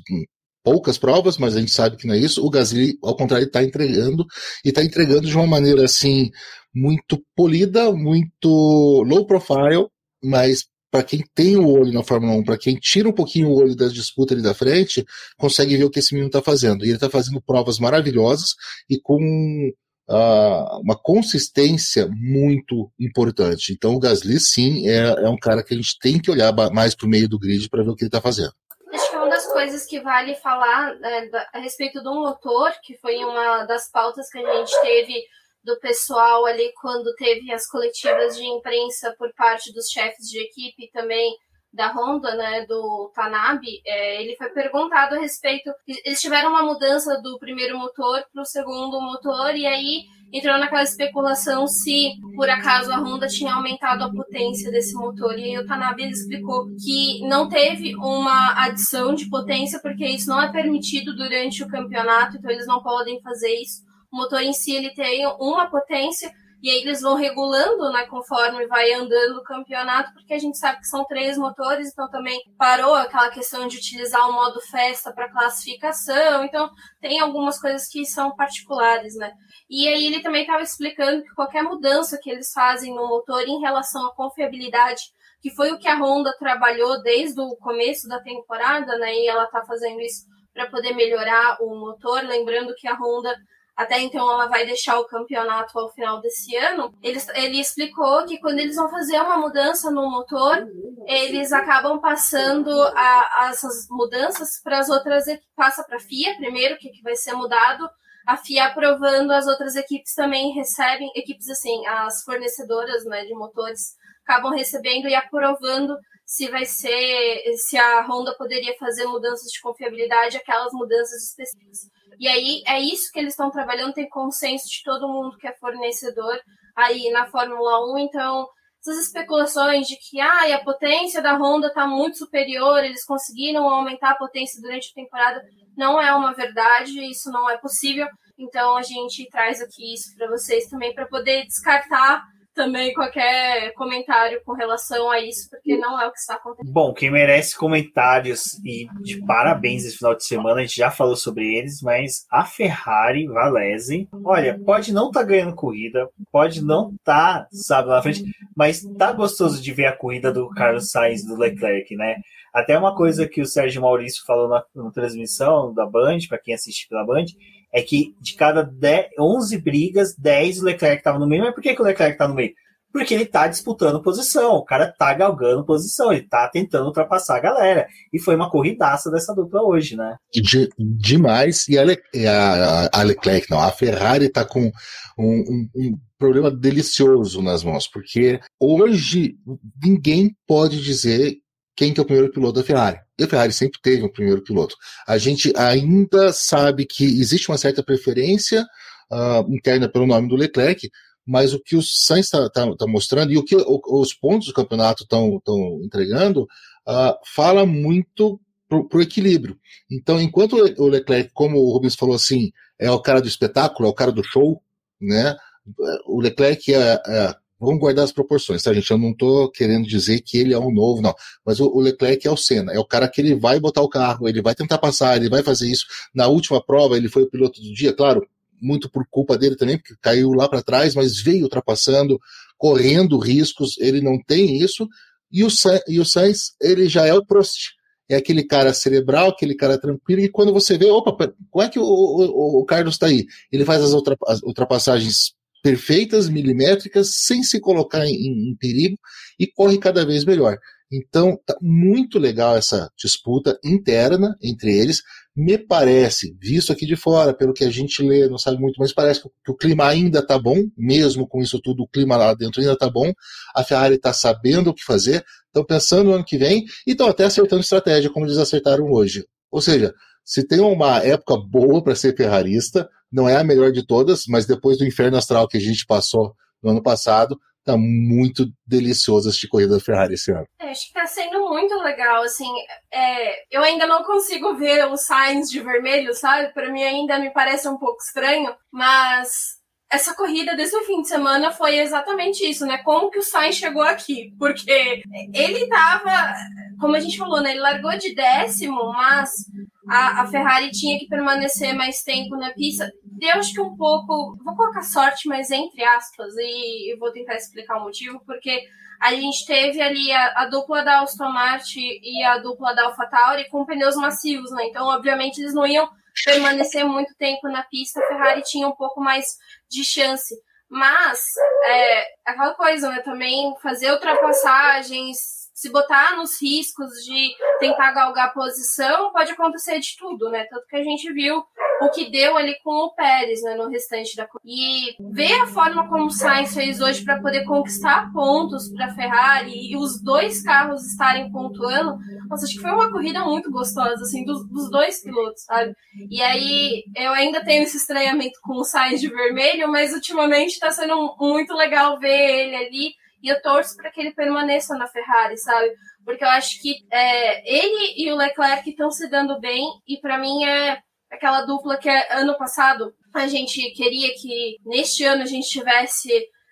[SPEAKER 4] poucas provas, mas a gente sabe que não é isso. O Gasly, ao contrário, está entregando e está entregando de uma maneira assim muito polida, muito low profile, mas para quem tem o olho na Fórmula 1, para quem tira um pouquinho o olho das disputas ali da frente, consegue ver o que esse menino está fazendo. E ele está fazendo provas maravilhosas e com uh, uma consistência muito importante. Então o Gasly, sim, é, é um cara que a gente tem que olhar mais para o meio do grid para ver o que ele está fazendo
[SPEAKER 3] coisas que vale falar né, a respeito do motor, que foi uma das pautas que a gente teve do pessoal ali quando teve as coletivas de imprensa por parte dos chefes de equipe também da Honda, né, do Tanabe, é, ele foi perguntado a respeito. Eles tiveram uma mudança do primeiro motor para o segundo motor, e aí entrou naquela especulação se por acaso a Honda tinha aumentado a potência desse motor. E aí o Tanabe explicou que não teve uma adição de potência, porque isso não é permitido durante o campeonato, então eles não podem fazer isso. O motor em si ele tem uma potência E aí eles vão regulando, né, conforme vai andando o campeonato, porque a gente sabe que são três motores, então também parou aquela questão de utilizar o modo festa para classificação. Então tem algumas coisas que são particulares, né? E aí ele também estava explicando que qualquer mudança que eles fazem no motor em relação à confiabilidade que foi o que a Honda trabalhou desde o começo da temporada, né? E ela está fazendo isso para poder melhorar o motor. Lembrando que a Honda até então ela vai deixar o campeonato ao final desse ano. Ele, ele explicou que quando eles vão fazer uma mudança no motor, eles acabam passando a, essas mudanças para as outras equipes. Passa para a FIA primeiro, o que, que vai ser mudado. A FIA aprovando, as outras equipes também recebem, equipes assim, as fornecedoras né, de motores acabam recebendo e aprovando se vai ser, se a Honda poderia fazer mudanças de confiabilidade, aquelas mudanças específicas. E aí é isso que eles estão trabalhando, tem consenso de todo mundo que é fornecedor aí na Fórmula 1, então essas especulações de que ah, a potência da Honda está muito superior, eles conseguiram aumentar a potência durante a temporada, não é uma verdade, isso não é possível. Então a gente traz aqui isso para vocês também para poder descartar também qualquer comentário com relação a isso, porque não é o que está acontecendo.
[SPEAKER 2] Bom, quem merece comentários e de parabéns esse final de semana, a gente já falou sobre eles, mas a Ferrari Valese, olha, pode não estar tá ganhando corrida, pode não estar, tá, sabe, lá na frente, mas tá gostoso de ver a corrida do Carlos Sainz do Leclerc, né? Até uma coisa que o Sérgio Maurício falou na, na transmissão da Band, para quem assiste pela Band, é que de cada 10, 11 brigas, 10 o Leclerc estava no meio. Mas por que, que o Leclerc está no meio? Porque ele está disputando posição, o cara está galgando posição, ele está tentando ultrapassar a galera. E foi uma corridaça dessa dupla hoje, né?
[SPEAKER 4] De, demais. E a, Le, a, a, Leclerc, não, a Ferrari está com um, um, um problema delicioso nas mãos, porque hoje ninguém pode dizer quem que é o primeiro piloto da Ferrari. E a Ferrari sempre teve um primeiro piloto. A gente ainda sabe que existe uma certa preferência uh, interna pelo nome do Leclerc, mas o que o Sainz está tá, tá mostrando e o que o, os pontos do campeonato estão entregando uh, fala muito para o equilíbrio. Então, enquanto o Leclerc, como o Rubens falou assim, é o cara do espetáculo, é o cara do show, né? O Leclerc é, é Vamos guardar as proporções, tá, gente? Eu não estou querendo dizer que ele é um novo, não. Mas o, o, Leclerc é o Senna. É o cara que ele vai botar o carro, ele vai tentar passar, ele vai fazer isso. Na última prova, ele foi o piloto do dia, claro, muito por culpa dele também, porque caiu lá para trás, mas veio ultrapassando, correndo riscos. Ele não tem isso. E o, e o Sainz, ele já é o Prost. É aquele cara cerebral, aquele cara tranquilo, e quando você vê, opa, como é que o, o, o Carlos está aí? Ele faz as, ultrapassagens perfeitas, milimétricas, sem se colocar em, em perigo e corre cada vez melhor. Então, tá muito legal essa disputa interna entre eles. Me parece, visto aqui de fora, pelo que a gente lê, não sabe muito, mas parece que o clima ainda tá bom, mesmo com isso tudo, o clima lá dentro ainda tá bom. A Ferrari está sabendo o que fazer, estão pensando no ano que vem e estão até acertando estratégia, como eles acertaram hoje. Ou seja, se tem uma época boa para ser ferrarista, não é a melhor de todas, mas depois do inferno astral que a gente passou no ano passado, tá muito delicioso assistir corrida da Ferrari esse ano.
[SPEAKER 3] É, acho que tá sendo muito legal, assim, é, eu ainda não consigo ver os signs de vermelho, sabe? Para mim ainda me parece um pouco estranho, mas essa corrida desse fim de semana foi exatamente isso, né? Como que o Sainz chegou aqui? Porque ele tava, como a gente falou, né? Ele largou de décimo, mas a, a Ferrari tinha que permanecer mais tempo na pista. Deu acho que um pouco, vou colocar sorte, mas entre aspas, e eu vou tentar explicar o motivo, porque a gente teve ali a, a, dupla da Aston Martin e a dupla da AlphaTauri com pneus macios, né? Então, obviamente, eles não iam permanecer muito tempo na pista, a Ferrari tinha um pouco mais de chance. Mas, é, aquela coisa, né? Também fazer ultrapassagens, se botar nos riscos de tentar galgar posição, pode acontecer de tudo, né? Tanto que a gente viu o que deu ali com o Pérez, né, no restante da E ver a forma como o Sainz fez hoje para poder conquistar pontos para a Ferrari e os dois carros estarem pontuando, nossa, acho que foi uma corrida muito gostosa, assim, dos, dos dois pilotos, sabe? E aí eu ainda tenho esse estranhamento com o Sainz de vermelho, mas ultimamente está sendo muito legal ver ele ali e eu torço para que ele permaneça na Ferrari, sabe? Porque eu acho que é, ele e o Leclerc estão se dando bem, e para mim é aquela dupla que é, ano passado a gente queria que neste ano a gente tivesse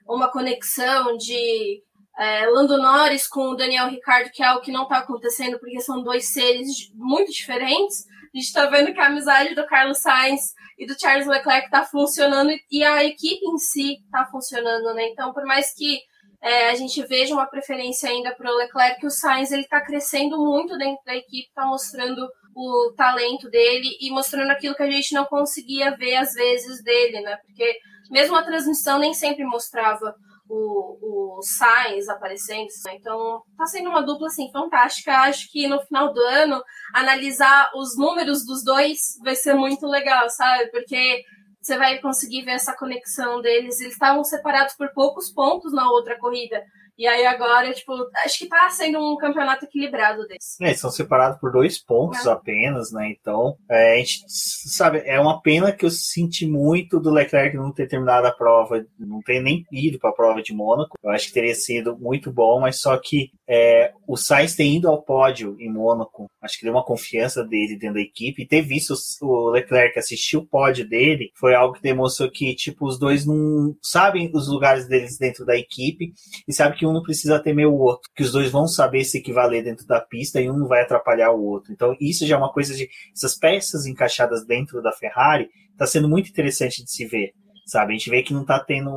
[SPEAKER 3] uma conexão de é, Lando Norris com o Daniel Ricardo, que é algo que não está acontecendo, porque são dois seres muito diferentes. A gente está vendo que a amizade do Carlos Sainz e do Charles Leclerc está funcionando e a equipe em si está funcionando, né? Então, por mais que é, a gente veja uma preferência ainda para o Leclerc, o Sainz ele está crescendo muito dentro da equipe, está mostrando o talento dele e mostrando aquilo que a gente não conseguia ver às vezes dele, né? Porque mesmo a transmissão nem sempre mostrava o, o Sainz aparecendo. Né? Então, tá sendo uma dupla assim fantástica. Acho que no final do ano analisar os números dos dois vai ser muito legal, sabe? Porque você vai conseguir ver essa conexão deles. Eles estavam separados por poucos pontos na outra corrida. E aí agora, tipo, acho que tá sendo um campeonato equilibrado desse.
[SPEAKER 2] É, são separados por dois pontos é. apenas, né? Então, é, a gente sabe, é uma pena que eu senti muito do Leclerc não ter terminado a prova, não ter nem ido para a prova de Mônaco. Eu acho que teria sido muito bom, mas só que é, o Sainz ter ido ao pódio em Mônaco, acho que deu uma confiança dele dentro da equipe. E ter visto o Leclerc assistir o pódio dele foi algo que demonstrou que, tipo, os dois não sabem os lugares deles dentro da equipe e sabe que um não precisa temer o outro, que os dois vão saber se equivaler dentro da pista e um não vai atrapalhar o outro. Então, isso já é uma coisa de essas peças encaixadas dentro da Ferrari, está sendo muito interessante de se ver, sabe? A gente vê que não está tendo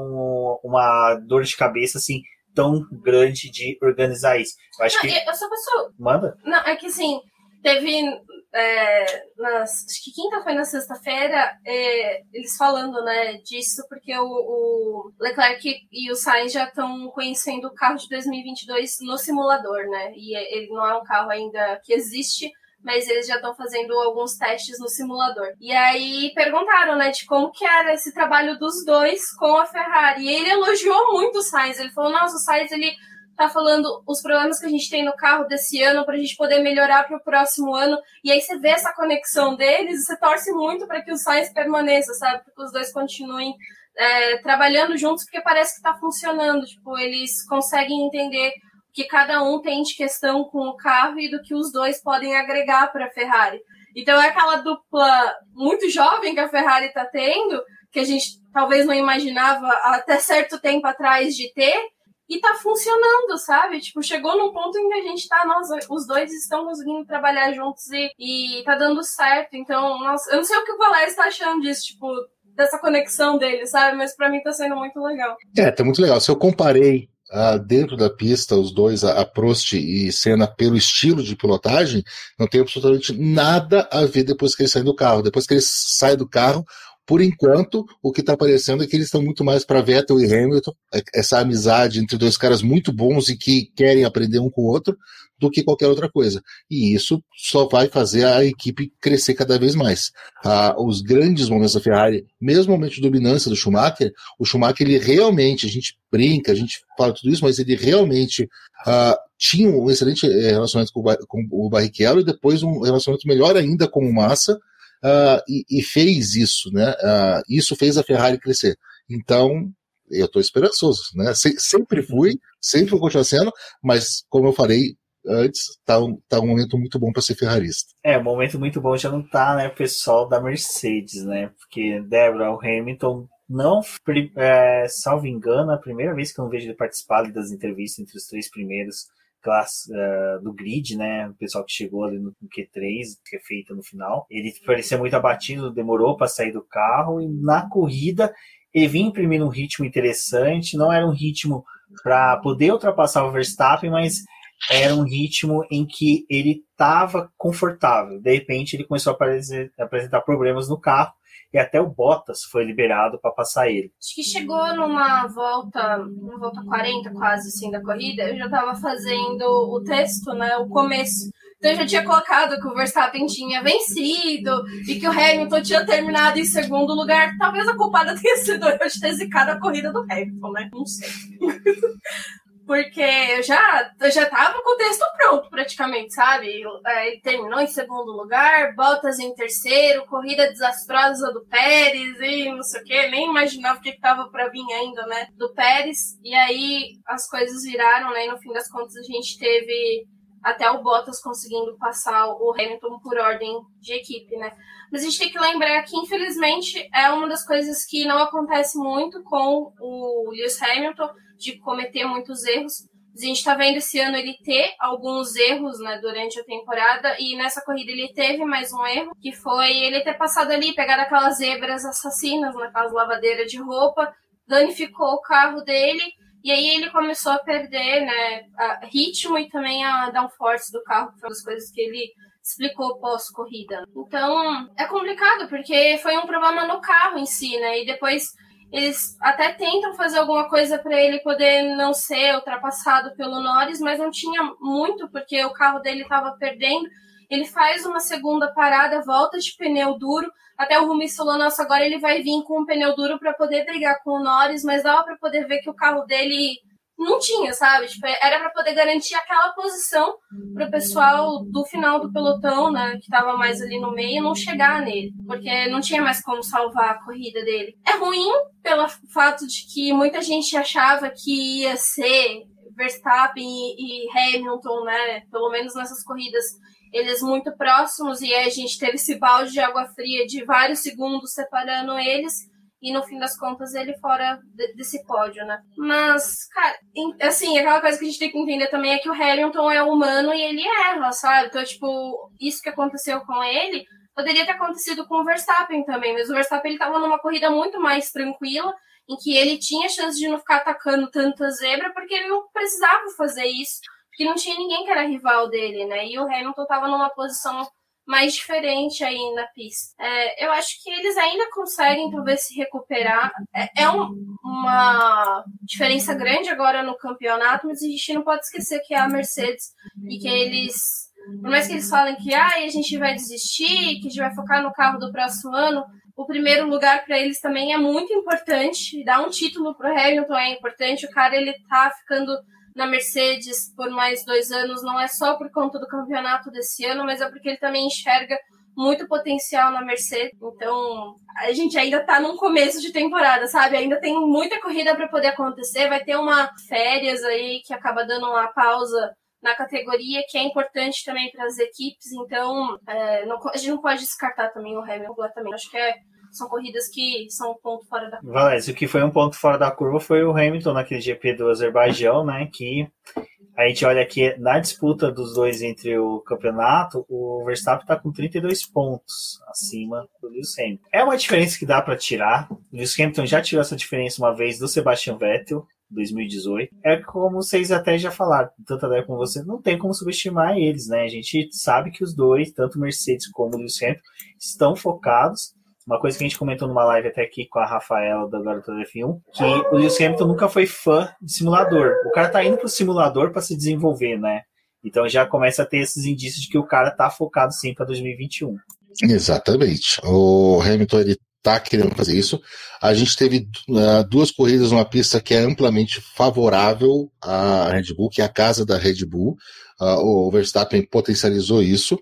[SPEAKER 2] uma dor de cabeça assim tão grande de organizar isso. Eu acho
[SPEAKER 3] não,
[SPEAKER 2] que
[SPEAKER 3] eu só posso
[SPEAKER 2] manda.
[SPEAKER 3] Não, é que assim, teve é, nas, acho que quinta foi na sexta-feira, é, eles falando né, disso, porque o, o, Leclerc e o Sainz já estão conhecendo o carro de 2022 no simulador, né? E ele não é um carro ainda que existe, mas eles já estão fazendo alguns testes no simulador. E aí perguntaram, né, de como que era esse trabalho dos dois com a Ferrari. E ele elogiou muito o Sainz. Ele falou, nossa, o Sainz, ele tá falando os problemas que a gente tem no carro desse ano para a gente poder melhorar para o próximo ano. E aí você vê essa conexão deles e você torce muito para que o Sainz permaneça, sabe? Para que os dois continuem é, trabalhando juntos, porque parece que está funcionando. Tipo, eles conseguem entender o que cada um tem de questão com o carro e do que os dois podem agregar para a Ferrari. Então é aquela dupla muito jovem que a Ferrari está tendo, que a gente talvez não imaginava até certo tempo atrás de ter, e tá funcionando, sabe? Tipo, chegou num ponto em que a gente tá, nós, os dois estão conseguindo trabalhar juntos e, e tá dando certo. Então, eu não sei o que o Valério está achando disso, tipo, dessa conexão dele, sabe? Mas para mim tá sendo muito legal.
[SPEAKER 4] É, tá muito legal. Se eu comparei Uh, dentro da pista, os dois, a, a Prost e Senna, pelo estilo de pilotagem, não tem absolutamente nada a ver depois que eles saem do carro. Depois que eles saem do carro, por enquanto, o que está aparecendo é que eles estão muito mais para Vettel e Hamilton, é, essa amizade entre dois caras muito bons e que querem aprender um com o outro, do que qualquer outra coisa. E isso só vai fazer a equipe crescer cada vez mais. Ah, os grandes momentos da Ferrari, mesmo o momento de dominância do Schumacher, o Schumacher, ele realmente, a gente brinca, a gente fala tudo isso, mas ele realmente ah, tinha um excelente eh, relacionamento com o, com o Barrichello e depois um relacionamento melhor ainda com o Massa, uh, e, e, fez isso, né? Uh, isso fez a Ferrari crescer. Então, eu estou esperançoso, né? Se, sempre fui, sempre vou continuar sendo, mas como eu falei antes, tá um, tá um momento muito bom para ser ferrarista.
[SPEAKER 2] É, um momento muito bom já não tá, né, pessoal da Mercedes, né? Porque Débora, o Hamilton não, é, salvo engano, a primeira vez que eu não vejo ele participar das entrevistas entre os três primeiros classe uh, do grid, né? O pessoal que chegou ali no Q3, que é feita no final. Ele parecia muito abatido, demorou para sair do carro e na corrida ele vinha imprimindo um ritmo interessante. Não era um ritmo para poder ultrapassar o Verstappen, mas era um ritmo em que ele estava confortável. De repente ele começou a apresentar problemas no carro e até o Bottas foi liberado para passar ele.
[SPEAKER 3] Acho que chegou numa volta, uma volta 40 quase assim da corrida, eu já estava fazendo o texto, né, o começo. Então eu já tinha colocado que o Verstappen tinha vencido e que o Hamilton tinha terminado em segundo lugar. Talvez a culpada tenha sido eu ter zicado a corrida do Hamilton, né? Não sei. Porque eu já, eu já tava com o texto pronto, praticamente, sabe? Ele terminou em segundo lugar, Bottas em terceiro, corrida desastrosa do Pérez e não sei o que, nem imaginava o que tava para vir ainda, né? Do Pérez. E aí as coisas viraram, né? E no fim das contas a gente teve até o Bottas conseguindo passar o Hamilton por ordem de equipe, né? Mas a gente tem que lembrar que, infelizmente, é uma das coisas que não acontece muito com o Lewis Hamilton, de cometer muitos erros. A gente está vendo esse ano ele ter alguns erros né, durante a temporada, e nessa corrida ele teve mais um erro, que foi ele ter passado ali, pegado aquelas zebras assassinas naquelas lavadeiras de roupa, danificou o carro dele, e aí ele começou a perder né, a ritmo e também a downforce do carro, que foi uma das coisas que ele explicou pós-corrida. Então, é complicado, porque foi um problema no carro em si, né? E depois eles até tentam fazer alguma coisa para ele poder não ser ultrapassado pelo Norris, mas não tinha muito, porque o carro dele estava perdendo. Ele faz uma segunda parada, volta de pneu duro. Até o Rumi falou: nossa, agora ele vai vir com um pneu duro para poder brigar com o Norris, mas dava para poder ver que o carro dele não tinha, sabe? Tipo, era para poder garantir aquela posição para o pessoal do final do pelotão, né, que estava mais ali no meio, não chegar nele, porque não tinha mais como salvar a corrida dele. É ruim pelo fato de que muita gente achava que ia ser Verstappen e, Hamilton, né, pelo menos nessas corridas eles muito próximos e a gente teve esse balde de água fria de vários segundos separando eles e no fim das contas ele fora de, desse pódio, né? Mas, cara, assim, aquela coisa que a gente tem que entender também é que o Hamilton é humano e ele erra, sabe? Então, tipo, isso que aconteceu com ele poderia ter acontecido com o Verstappen também, mas o Verstappen ele tava numa corrida muito mais tranquila, em que ele tinha chance de não ficar atacando tanta zebra, porque ele não precisava fazer isso, porque não tinha ninguém que era rival dele, né? E o Hamilton tava numa posição mais diferente aí na pista. É, eu acho que eles ainda conseguem talvez se recuperar. É, é um, uma diferença grande agora no campeonato, mas a gente não pode esquecer que é a Mercedes e que eles, por mais que eles falem que ah, a gente vai desistir, que a gente vai focar no carro do próximo ano, o primeiro lugar para eles também é muito importante. Dar um título para o Hamilton é importante. O cara ele tá ficando na Mercedes por mais dois anos não é só por conta do campeonato desse ano, mas é porque ele também enxerga muito potencial na Mercedes. Então, a gente ainda tá num começo de temporada, sabe? Ainda tem muita corrida para poder acontecer. Vai ter uma férias aí que acaba dando uma pausa na categoria, que é importante também para as equipes. Então, é, não, a gente não pode descartar também o Hamilton completamente. Acho que é são corridas que são um ponto fora da curva.
[SPEAKER 2] Valézio, o que foi um ponto fora da curva foi o Hamilton naquele GP do Azerbaijão, né? Que a gente olha aqui na disputa dos dois entre o campeonato, o Verstappen está com 32 pontos acima do Lewis Hamilton. É uma diferença que dá para tirar. O Lewis Hamilton já tirou essa diferença uma vez do Sebastian Vettel. 2018. É como vocês até já falaram, tanto até com você, não tem como subestimar eles, né? A gente sabe que os dois, tanto Mercedes como Lewis Hamilton, estão focados uma coisa que a gente comentou numa live até aqui com a Rafaela da Garota do F1, que o Lewis Hamilton nunca foi fã de simulador. O cara tá indo pro simulador para se desenvolver, né? Então já começa a ter esses indícios de que o cara tá focado sim para 2021.
[SPEAKER 4] Exatamente. O Hamilton ele tá querendo fazer isso. A gente teve uh, duas corridas numa pista que é amplamente favorável à Red Bull, que é a casa da Red Bull. Uh, o Verstappen potencializou isso.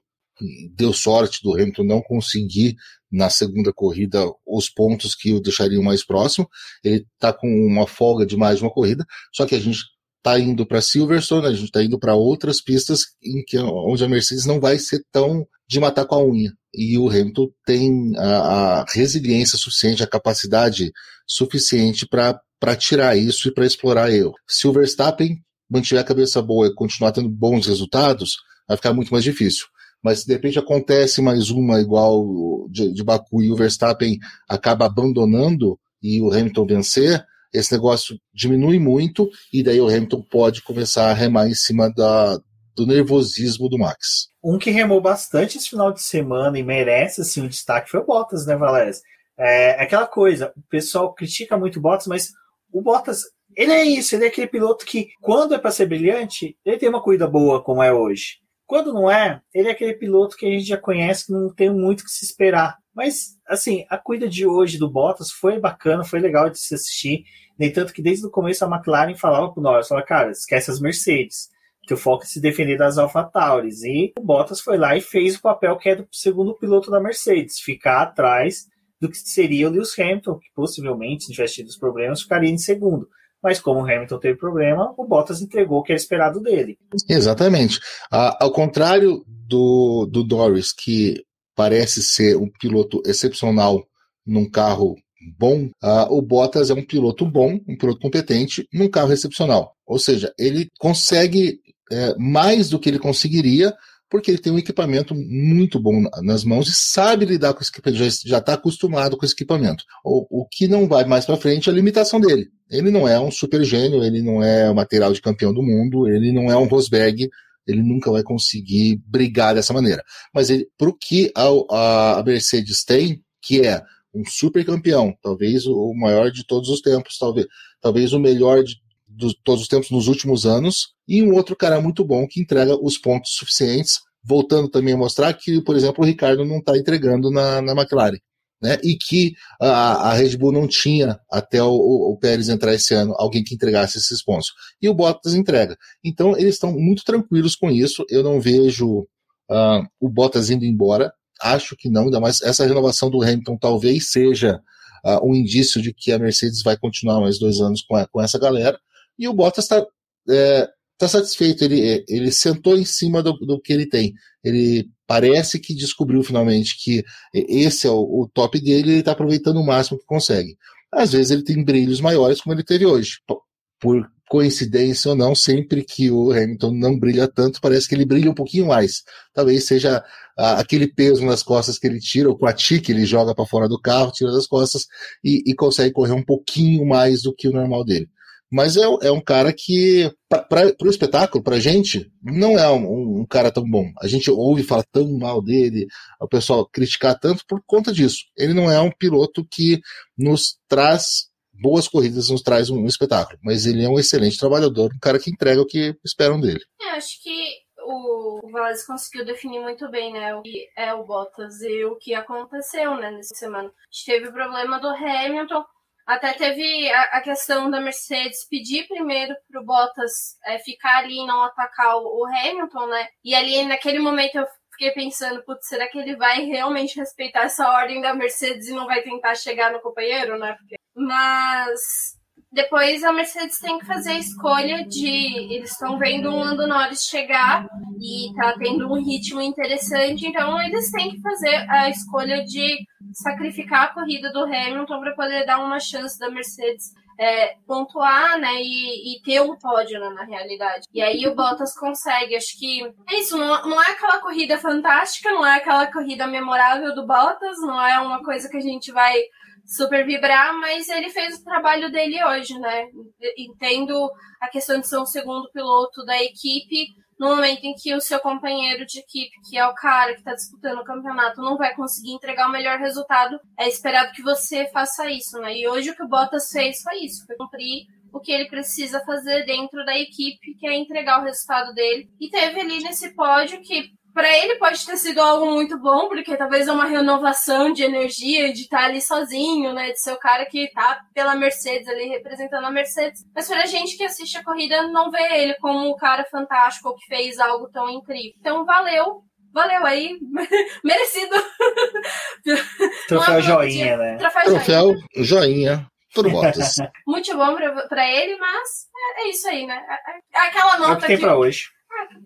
[SPEAKER 4] Deu sorte do Hamilton não conseguir na segunda corrida os pontos que o deixariam mais próximo. Ele está com uma folga de mais uma corrida, só que a gente está indo para Silverstone, a gente está indo para outras pistas em que onde a Mercedes não vai ser tão de matar com a unha. E o Hamilton tem a, a resiliência suficiente, a capacidade suficiente para tirar isso e para explorar eu. Se o Verstappen mantiver a cabeça boa e continuar tendo bons resultados, vai ficar muito mais difícil mas de repente acontece mais uma igual de, de Baku e o Verstappen acaba abandonando e o Hamilton vencer, esse negócio diminui muito e daí o Hamilton pode começar a remar em cima da, do nervosismo do Max.
[SPEAKER 2] Um que remou bastante esse final de semana e merece assim um destaque foi o Bottas, né, Valéria? É aquela coisa, o pessoal critica muito o Bottas, mas o Bottas, ele é isso, ele é aquele piloto que, quando é para ser brilhante, ele tem uma corrida boa como é hoje. Quando não é, ele é aquele piloto que a gente já conhece, que não tem muito o que se esperar. Mas, assim, a corrida de hoje do Bottas foi bacana, foi legal de se assistir. Nem tanto que desde o começo a McLaren falava pro Norris, falava, cara, esquece as Mercedes, que o foco é se defender das AlphaTauris. E o Bottas foi lá e fez o papel que é do segundo piloto da Mercedes, ficar atrás do que seria o Lewis Hamilton, que possivelmente, se tivesse tido os problemas, ficaria em segundo. Mas como o Hamilton teve problema, o Bottas entregou o que era esperado dele.
[SPEAKER 4] Exatamente. Ah, ao contrário do, do Norris, que parece ser um piloto excepcional num carro bom, ah, o Bottas é um piloto bom, um piloto competente num carro excepcional. Ou seja, ele consegue é, mais do que ele conseguiria porque ele tem um equipamento muito bom nas mãos e sabe lidar com esse equipamento, já está acostumado com esse equipamento. O, o que não vai mais para frente é a limitação dele. Ele não é um super gênio, ele não é o material de campeão do mundo, ele não é um Rosberg, ele nunca vai conseguir brigar dessa maneira. Mas para o que a, a Mercedes tem, que é um super campeão, talvez o maior de todos os tempos, talvez, talvez o melhor de, todos os tempos nos últimos anos, e um outro cara muito bom que entrega os pontos suficientes, voltando também a mostrar que, por exemplo, o Ricardo não está entregando na, na McLaren. Né, e que a, a, Red Bull não tinha até o, o, Pérez entrar esse ano alguém que entregasse esses pontos. E o Bottas entrega. Então eles estão muito tranquilos com isso. Eu não vejo uh, o Bottas indo embora. Acho que não, ainda mais essa renovação do Hamilton talvez seja uh, um indício de que a Mercedes vai continuar mais dois anos com, a, com essa galera. E o Bottas está é, tá satisfeito. Ele, ele sentou em cima do, do que ele tem. Ele parece que descobriu finalmente que esse é o, o top dele e ele está aproveitando o máximo que consegue. Às vezes ele tem brilhos maiores, como ele teve hoje. Por coincidência ou não, sempre que o Hamilton não brilha tanto, parece que ele brilha um pouquinho mais. Talvez seja ah, aquele peso nas costas que ele tira, o quati que ele joga para fora do carro, tira das costas e, e consegue correr um pouquinho mais do que o normal dele. Mas é, é um cara que, para o espetáculo, para a gente, não é um, um, cara tão bom. A gente ouve falar tão mal dele, o pessoal criticar tanto por conta disso. Ele não é um piloto que nos traz boas corridas, nos traz um, um espetáculo. Mas ele é um excelente trabalhador, um cara que entrega o que esperam dele.
[SPEAKER 3] É, acho que o Vaz conseguiu definir muito bem, né, o que é o Bottas e o que aconteceu, né, nessa semana. A gente teve o problema do Hamilton, até teve a, a, questão da Mercedes pedir primeiro para o Bottas é, ficar ali e não atacar o, o, Hamilton, né? E ali naquele momento eu fiquei pensando, putz, será que ele vai realmente respeitar essa ordem da Mercedes e não vai tentar chegar no companheiro, né? Mas depois a Mercedes tem que fazer a escolha de. Eles estão vendo o Lando Norris chegar e tá tendo um ritmo interessante, então eles têm que fazer a escolha de sacrificar a corrida do Hamilton para poder dar uma chance da Mercedes é, pontuar, né, e, e, ter um pódio, né, na realidade. E aí o Bottas consegue, acho que é isso, não, não é aquela corrida fantástica, não é aquela corrida memorável do Bottas, não é uma coisa que a gente vai super vibrar, mas ele fez o trabalho dele hoje, né? Entendo a questão de ser um segundo piloto da equipe, no momento em que o seu companheiro de equipe, que é o cara que está disputando o campeonato, não vai conseguir entregar o melhor resultado, é esperado que você faça isso, né? E hoje o que o Bottas fez foi isso, foi cumprir o que ele precisa fazer dentro da equipe, que é entregar o resultado dele. E teve ali nesse pódio que para ele pode ter sido algo muito bom, porque talvez é uma renovação de energia, de estar ali sozinho, né? De ser o cara que tá pela Mercedes ali, representando a Mercedes. Mas pra gente que assiste a corrida, não vê ele como o cara fantástico ou que fez algo tão incrível. Então, valeu. Valeu aí. Merecido.
[SPEAKER 2] Troféu joinha, né?
[SPEAKER 4] Troféu, Troféu joinha. joinha. Tudo botas.
[SPEAKER 3] muito bom pra, pra ele, mas é, é isso aí, né? É, é aquela nota é o
[SPEAKER 2] que tem
[SPEAKER 3] que...
[SPEAKER 2] pra hoje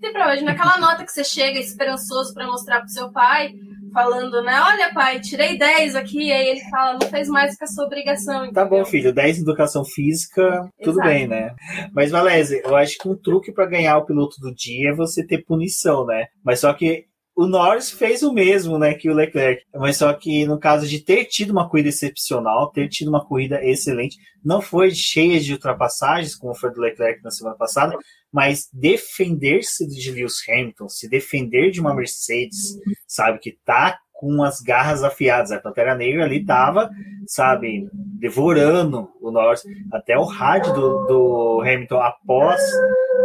[SPEAKER 3] tem pra hoje. Naquela nota que você chega esperançoso para mostrar pro seu pai, falando, né? Olha, pai, tirei 10 aqui. E aí ele fala, não fez mais que a sua obrigação. Entendeu?
[SPEAKER 2] Tá bom, filho, 10 em educação física, tudo Exato. bem, né? Mas, Valézia, eu acho que um truque para ganhar o piloto do dia é você ter punição, né? Mas só que o Norris fez o mesmo, né, que o Leclerc. Mas só que no caso de ter tido uma corrida excepcional, ter tido uma corrida excelente, não foi cheia de ultrapassagens, como foi do Leclerc na semana passada, mas defender-se de Lewis Hamilton, se defender de uma Mercedes, sabe, que tá com as garras afiadas. A Pantera Negra ali tava, sabe, devorando o Norris. Até o rádio do, do Hamilton após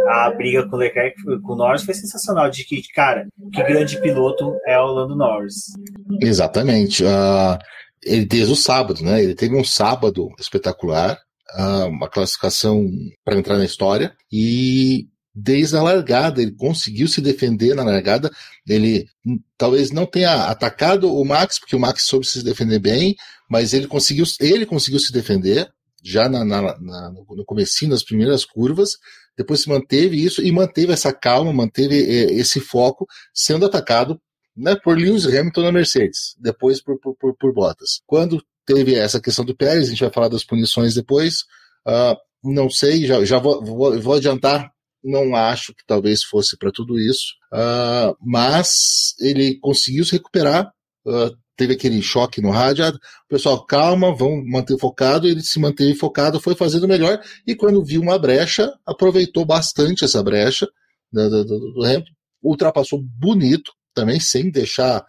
[SPEAKER 2] a briga com o Leclerc, com o Norris, foi sensacional. De que, cara, que grande piloto é o Lando Norris.
[SPEAKER 4] Exatamente. Uh, ele desde o sábado, né? Ele teve um sábado espetacular. Uh, uma classificação para entrar na história e desde a largada. Ele conseguiu se defender na largada. Ele hum, talvez não tenha atacado o Max, porque o Max soube se defender bem, mas ele conseguiu, ele conseguiu se defender. já na, na, na, no comecinho, nas primeiras curvas, depois se manteve isso e manteve essa calma, manteve é, esse foco, sendo atacado né, por Lewis Hamilton na Mercedes, depois por, por, por, por Bottas. Quando teve essa questão do Pérez, a gente vai falar das punições depois, uh, não sei, já, já vou, vou, vou adiantar não acho que talvez fosse para tudo isso, uh, mas ele conseguiu se recuperar. Uh, teve aquele choque no rádio. Pessoal, calma, vamos manter focado. Ele se manteve focado, foi fazendo melhor. E quando viu uma brecha, aproveitou bastante essa brecha do, do, do Hamilton. Ultrapassou bonito, também sem deixar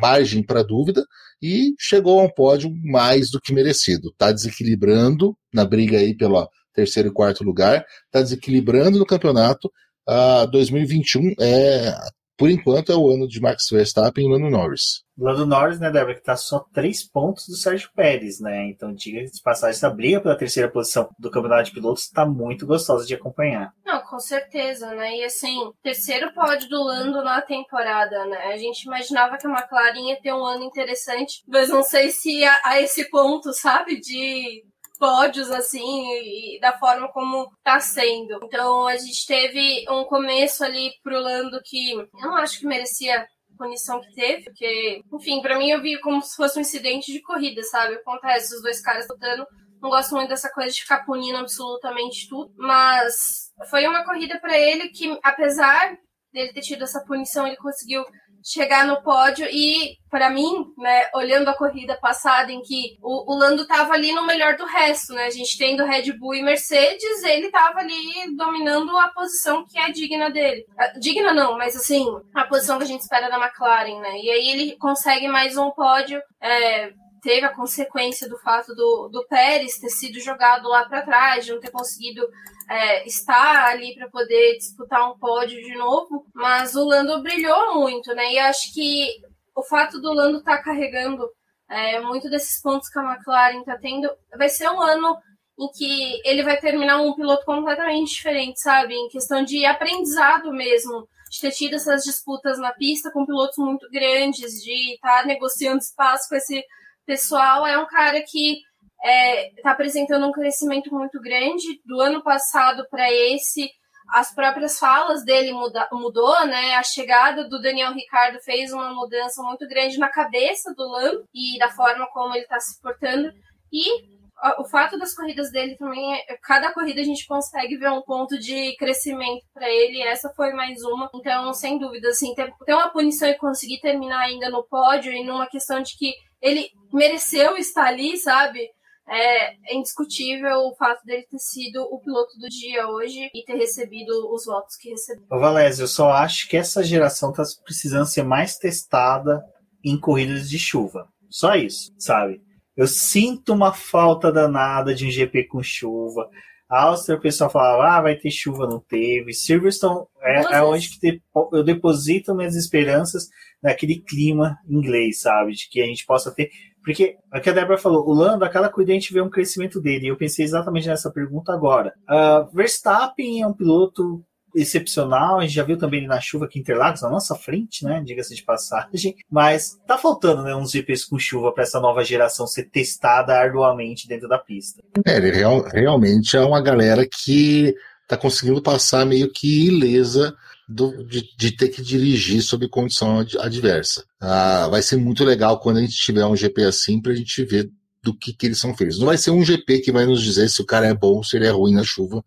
[SPEAKER 4] margem para dúvida. E chegou a um pódio mais do que merecido. Está desequilibrando na briga aí pela terceiro e quarto lugar, está desequilibrando no campeonato. Uh, 2021 é, por enquanto, é o ano de Max Verstappen e Lando Norris.
[SPEAKER 2] Lando Norris, né, Débora, que tá só três pontos do Sérgio Pérez, né? Então, diga de passagem, essa briga pela terceira posição do campeonato de pilotos está muito gostosa de acompanhar.
[SPEAKER 3] Não, com certeza, né? E assim, terceiro pódio do Lando na temporada, né? A gente imaginava que a McLaren ia ter um ano interessante, mas não sei se a, a esse ponto, sabe, de pódios, assim, e, da forma como tá sendo. Então a gente teve um começo ali pro Lando que eu não acho que merecia punição que teve, porque, enfim, para mim eu vi como se fosse um incidente de corrida, sabe? Acontece os dois caras lutando. Não gosto muito dessa coisa de ficar punindo absolutamente tudo, mas foi uma corrida para ele que, apesar dele ter tido essa punição, ele conseguiu chegar no pódio e para mim, né, olhando a corrida passada em que o, o Lando tava ali no melhor do resto, né? A gente tendo Red Bull e Mercedes, ele tava ali dominando a posição que é digna dele. Ah, digna não, mas assim, a posição que a gente espera da McLaren, né? E aí ele consegue mais um pódio, é, teve a consequência do fato do, do Pérez ter sido jogado lá para trás, de não ter conseguido é, estar ali para poder disputar um pódio de novo, mas o Lando brilhou muito, né? E acho que o fato do Lando estar tá carregando é, muito desses pontos que a McLaren está tendo, vai ser um ano em que ele vai terminar um piloto completamente diferente, sabe? Em questão de aprendizado mesmo, de ter tido essas disputas na pista com pilotos muito grandes, de estar tá negociando espaço com esse pessoal. É um cara que está é, tá apresentando um crescimento muito grande do ano passado para esse. As próprias falas dele muda, mudou, né? A chegada do Daniel Ricardo fez uma mudança muito grande na cabeça do Lam e da forma como ele está se portando. E o fato das corridas dele também é, cada corrida a gente consegue ver um ponto de crescimento para ele. Essa foi mais uma. Então, sem dúvida, assim, ter, ter uma punição e conseguir terminar ainda no pódio e numa questão de que ele mereceu estar ali, sabe? É, indiscutível o fato dele ter sido o piloto do dia hoje e ter recebido os votos que recebeu.
[SPEAKER 2] Valézio, eu só acho que essa geração está precisando ser mais testada em corridas de chuva. Só isso, sabe? Eu sinto uma falta danada de um GP com chuva. A Áustria, o pessoal falava, ah, vai ter chuva, não teve. Silverstone é, é onde que eu deposito minhas esperanças naquele clima inglês, sabe? De que a gente possa ter. Porque é o que a Débora falou, o Lando, aquela corrida a vê um crescimento dele. E eu pensei exatamente nessa pergunta agora. Uh, Verstappen é um piloto excepcional. A gente já viu também ele na chuva aqui em Interlagos, na nossa frente, né? Diga-se de passagem. Mas tá faltando, né? Uns GPs com chuva para essa nova geração ser testada arduamente dentro da pista.
[SPEAKER 4] É, ele real, realmente é uma galera que tá conseguindo passar meio que ilesa do, de, de, ter que dirigir sob condição adversa. Ah, vai ser muito legal quando a gente tiver um GP assim para a gente ver do que, que eles são feitos. Não vai ser um GP que vai nos dizer se o cara é bom ou se ele é ruim na chuva,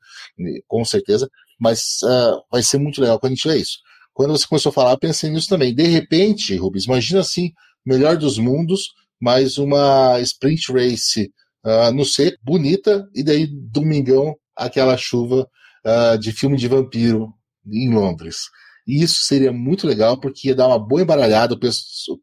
[SPEAKER 4] com certeza, mas uh, vai ser muito legal quando a gente tiver isso. Quando você começou a falar, pensei nisso também. De repente, Rubens, imagina assim, melhor dos mundos, mais uma sprint race uh, no seco, bonita, e daí domingão, aquela chuva uh, de filme de vampiro em Londres. E isso seria muito legal, porque ia dar uma boa embaralhada.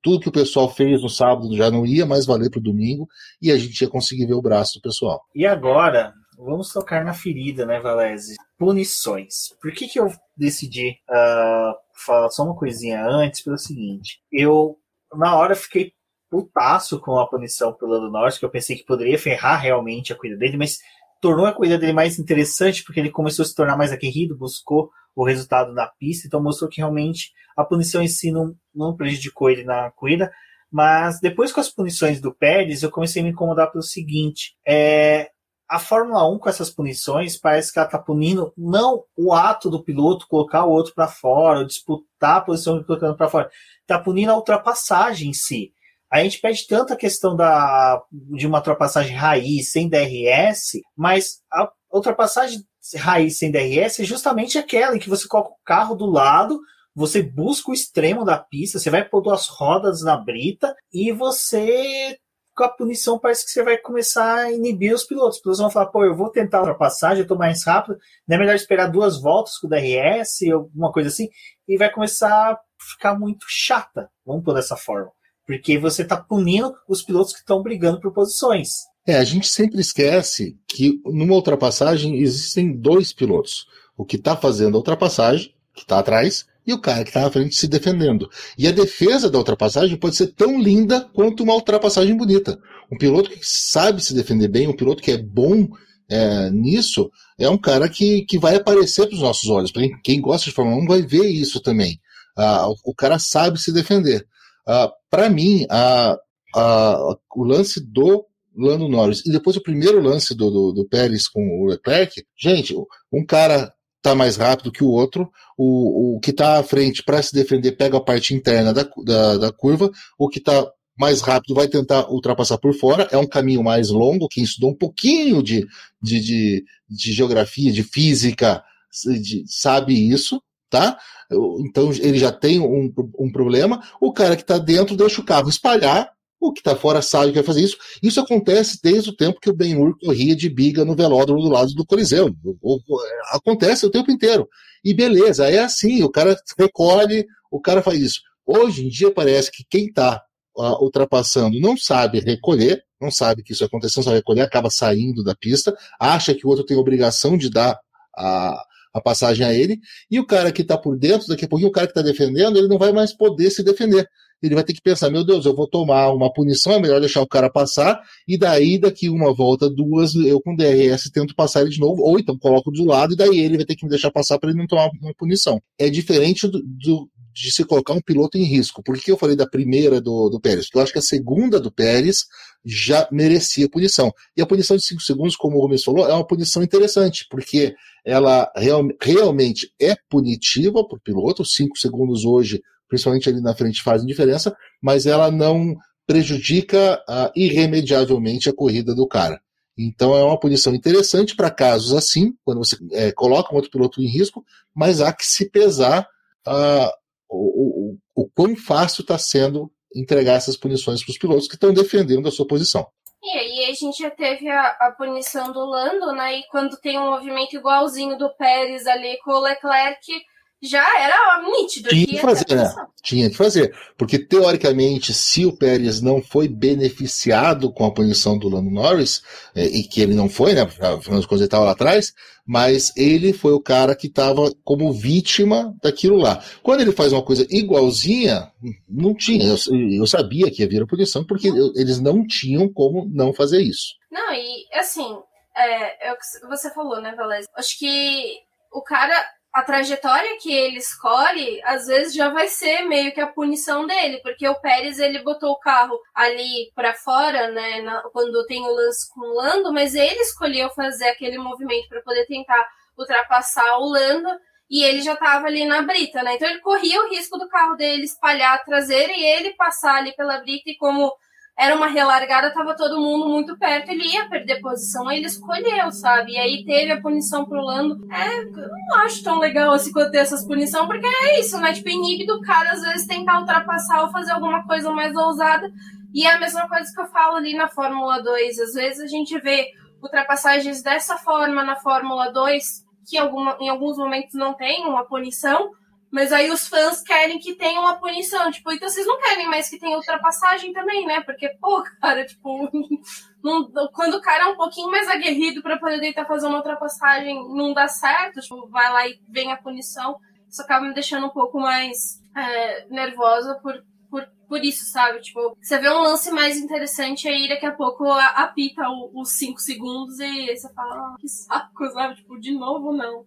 [SPEAKER 4] Tudo que o pessoal fez no sábado já não ia mais valer para o domingo, e a gente ia conseguir ver o braço do pessoal.
[SPEAKER 2] E agora, vamos tocar na ferida, né, Valese? Punições. Por que, que eu decidi uh, falar só uma coisinha antes? Pelo seguinte, eu na hora fiquei putaço com a punição pelo Lando Norris, que eu pensei que poderia ferrar realmente a corrida dele, mas tornou a corrida dele mais interessante porque ele começou a se tornar mais aguerrido, buscou o resultado na pista, então mostrou que realmente a punição em si não, não prejudicou ele na corrida, Mas depois com as punições do Pérez, eu comecei a me incomodar pelo seguinte: é, a Fórmula 1 com essas punições parece que ela está punindo não o ato do piloto colocar o outro para fora, ou disputar a posição do colocando para fora, está punindo a ultrapassagem em si. A gente pede tanto a questão da, de uma ultrapassagem raiz sem DRS, mas a ultrapassagem raiz sem DRS é justamente aquela em que você coloca o carro do lado, você busca o extremo da pista, você vai pôr duas rodas na brita e você com a punição parece que você vai começar a inibir os pilotos. Os pilotos vão falar, pô, eu vou tentar ultrapassagem, eu tô mais rápido, não é melhor esperar duas voltas com o DRS, alguma coisa assim, e vai começar a ficar muito chata, vamos por dessa forma. Porque você está punindo os pilotos que estão brigando por posições.
[SPEAKER 4] É, a gente sempre esquece que numa ultrapassagem existem dois pilotos. O que está fazendo a ultrapassagem, que está atrás, e o cara que está na frente se defendendo. E a defesa da ultrapassagem pode ser tão linda quanto uma ultrapassagem bonita. Um piloto que sabe se defender bem, um piloto que é bom é, nisso, é um cara que, que vai aparecer para os nossos olhos. Quem gosta de Fórmula 1 vai ver isso também. Ah, o, o, cara sabe se defender. Ah, para mim, a, a, o lance do Lando Norris e depois o primeiro lance do, do, do Pérez com o Leclerc, gente, um cara tá mais rápido que o outro, o, o que está à frente para se defender pega a parte interna da, da, da curva, o que está mais rápido vai tentar ultrapassar por fora, é um caminho mais longo, quem estudou um pouquinho de, de, de, de geografia, de física, de, sabe isso, tá? Então ele já tem um, um problema. O cara que está dentro deixa o carro espalhar o que está fora sabe que vai fazer isso. Isso acontece desde o tempo que o Ben-Hur corria de biga no velódromo do lado do Coliseu. Acontece o tempo inteiro. E beleza, é assim, o cara recolhe, o cara faz isso. Hoje em dia parece que quem está uh, ultrapassando não sabe recolher, não sabe que isso acontece, não sabe recolher, acaba saindo da pista, acha que o outro tem obrigação de dar a, a passagem a ele, e o cara que está por dentro, daqui a pouquinho o cara que está defendendo, ele não vai mais poder se defender ele vai ter que pensar, meu Deus, eu vou tomar uma punição, é melhor deixar o cara passar, e daí, daqui uma volta, duas, eu com DRS tento passar ele de novo, ou então coloco do lado, e daí ele vai ter que me deixar passar para ele não tomar uma punição. É diferente do, do, de se colocar um piloto em risco. Por que eu falei da primeira do, do Pérez? Porque eu acho que a segunda do Pérez já merecia punição. E a punição de 5 segundos, como o Gomes falou, é uma punição interessante, porque ela real, realmente é punitiva para o piloto. 5 segundos hoje principalmente ali na frente, fazem diferença, mas ela não prejudica uh, irremediavelmente a corrida do cara. Então é uma punição interessante para casos assim, quando você é, coloca um outro piloto em risco, mas há que se pesar uh, o, o, o quão fácil está sendo entregar essas punições para os pilotos que estão defendendo a sua posição.
[SPEAKER 3] E aí a gente já teve a, a, punição do Lando, né? E quando tem um movimento igualzinho do Pérez ali com o Leclerc, já era nítido.
[SPEAKER 4] Tinha que fazer, né? Tinha que fazer. Porque, teoricamente, se o Pérez não foi beneficiado com a punição do Lando Norris, é, e que ele não foi, né? Afinal de contas, ele estava lá atrás, mas ele foi o cara que estava como vítima daquilo lá. Quando ele faz uma coisa igualzinha, não tinha. Eu, eu sabia que ia vir a punição, porque eu, eles não tinham como não fazer isso.
[SPEAKER 3] Não, e assim, é, é o que você falou, né, Valézio? Acho que o cara a trajetória que ele escolhe, às vezes já vai ser meio que a punição dele, porque o Pérez ele botou o carro ali para fora, né, na, quando tem o lance com o Lando, mas ele escolheu fazer aquele movimento para poder tentar ultrapassar o Lando e ele já estava ali na brita, né? Então ele corria o risco do carro dele espalhar a traseira e ele passar ali pela brita e como era uma relargada, tava todo mundo muito perto, ele ia perder posição, ele escolheu, sabe? E aí teve a punição pro Lando. É, eu não acho tão legal assim quando ter essas punições, porque é isso, né? Tipo, inibe do cara às vezes tentar ultrapassar ou fazer alguma coisa mais ousada. E é a mesma coisa que eu falo ali na Fórmula 2. Às vezes a gente vê ultrapassagens dessa forma na Fórmula 2, que alguma, em alguns momentos não tem uma punição, mas aí os fãs querem que tenha uma punição. Tipo, então vocês não querem mais que tenha ultrapassagem também, né? Porque, pô, cara, tipo, não, quando o cara é um pouquinho mais aguerrido para poder tentar fazer uma ultrapassagem, não dá certo, tipo, vai lá e vem a punição. Isso acaba me deixando um pouco mais é, nervosa por, por, por isso, sabe? Tipo, você vê um lance mais interessante aí, daqui a pouco apita os 5 segundos e você fala, ah, que saco, sabe? Tipo, de novo não.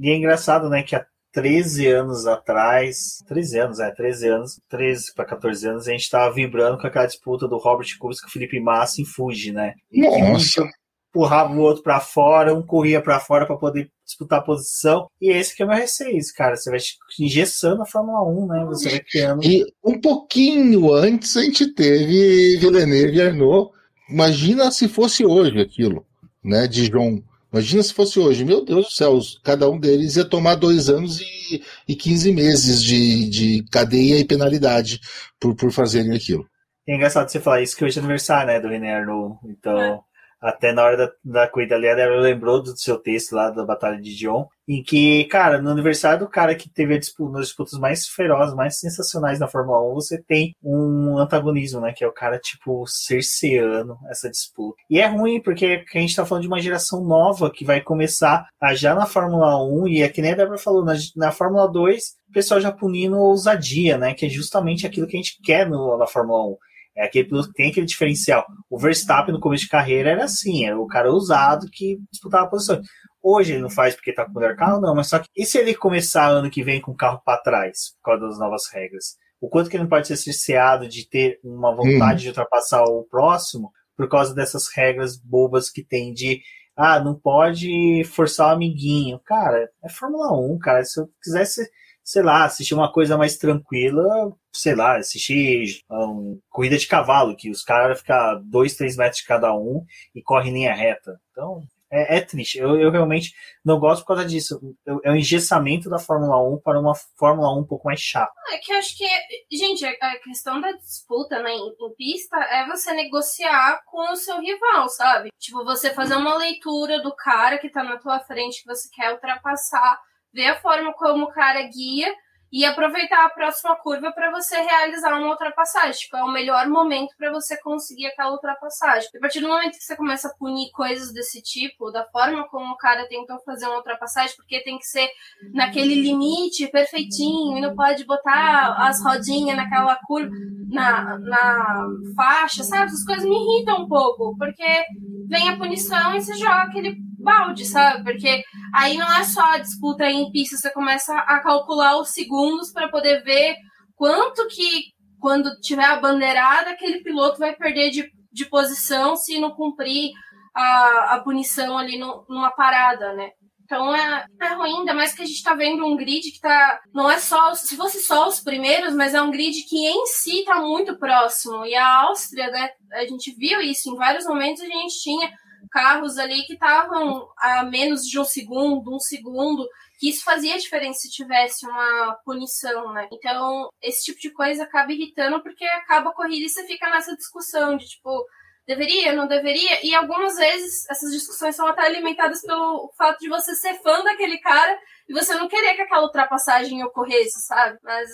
[SPEAKER 2] E é engraçado, né, que a 13 anos atrás, 13 anos, é, 13 anos, 13 para 14 anos, a gente tava vibrando com aquela disputa do Robert Kubica com o Felipe Massa em Fuji, né? E
[SPEAKER 4] Nossa.
[SPEAKER 2] Um empurrava o outro para fora, um corria para fora para poder disputar a posição. E esse que é o meu receio, cara. Você vai engessando a Fórmula 1, né? Você vai criando.
[SPEAKER 4] E um pouquinho antes a gente teve Villeneuve e Arnaud. Imagina se fosse hoje aquilo, né? De João Imagina se fosse hoje, meu Deus do céu, cada um deles ia tomar dois anos e, e 15 meses de, de cadeia e penalidade por, por fazerem aquilo.
[SPEAKER 2] É engraçado você falar isso, que hoje é aniversário, né, do René Arnoux. Então, até na hora da, da corrida ali, ela lembrou do seu texto lá da Batalha de Dion, em que, cara, no aniversário do cara que teve a disputa, disputas mais ferozes, mais sensacionais na Fórmula 1, você tem um antagonismo, né? Que é o cara, tipo, cerceando essa disputa. E é ruim, porque a gente tá falando de uma geração nova que vai começar a já na Fórmula 1, e é que nem a Débora falou, na, na Fórmula 2, o pessoal já punindo ousadia, né? Que é justamente aquilo que a gente quer no, na Fórmula 1 é aquele piloto que tem aquele diferencial. O Verstappen no começo de carreira era assim, era o cara ousado que disputava a posição. Hoje ele não faz porque tá com o melhor carro, não, mas só que e se ele começar ano que vem com o carro para trás, por causa das novas regras? O quanto que ele não pode ser cerceado de ter uma vontade hum. de ultrapassar o próximo por causa dessas regras bobas que tem de ah, não pode forçar o amiguinho. Cara, é Fórmula 1, cara. Se eu quisesse sei lá, assistir uma coisa mais tranquila, sei lá, assistir um, corrida de cavalo, que os caras ficam dois, três metros de cada um e correm linha reta. Então, é, é triste. Eu, eu, realmente não gosto por causa disso. É o engessamento da Fórmula 1 para uma Fórmula 1 um pouco mais chata.
[SPEAKER 3] É que eu acho que, gente, a questão da disputa né, em, em, pista é você negociar com o seu rival, sabe? Tipo, você fazer uma leitura do cara que tá na tua frente que você quer ultrapassar ver a forma como o cara guia e aproveitar a próxima curva para você realizar uma ultrapassagem. Tipo, é o melhor momento para você conseguir aquela ultrapassagem. A partir do momento que você começa a punir coisas desse tipo, da forma como o cara tentou fazer uma ultrapassagem, porque tem que ser naquele limite perfeitinho e não pode botar as rodinhas naquela curva, na, na faixa, sabe? Essas coisas me irritam um pouco, porque vem a punição e você joga aquele balde, sabe? Porque aí não é só a disputa em pista, você começa a calcular os segundos para poder ver quanto que, quando tiver a bandeirada, aquele piloto vai perder de, de posição se não cumprir a, a punição ali no, numa parada, né? Então é, é ruim, ainda mais que a gente tá vendo um grid que tá. Não é só. Se fosse só os primeiros, mas é um grid que em si tá muito próximo. E a Áustria, né? A gente viu isso. Em vários momentos a gente tinha carros ali que estavam a menos de um segundo, um segundo, que isso fazia diferença se tivesse uma punição, né? Então, esse tipo de coisa acaba irritando porque acaba a corrida e você fica nessa discussão de tipo, deveria, não deveria, e algumas vezes essas discussões são até alimentadas pelo fato de você ser fã daquele cara e você não querer que aquela ultrapassagem ocorresse, sabe? Mas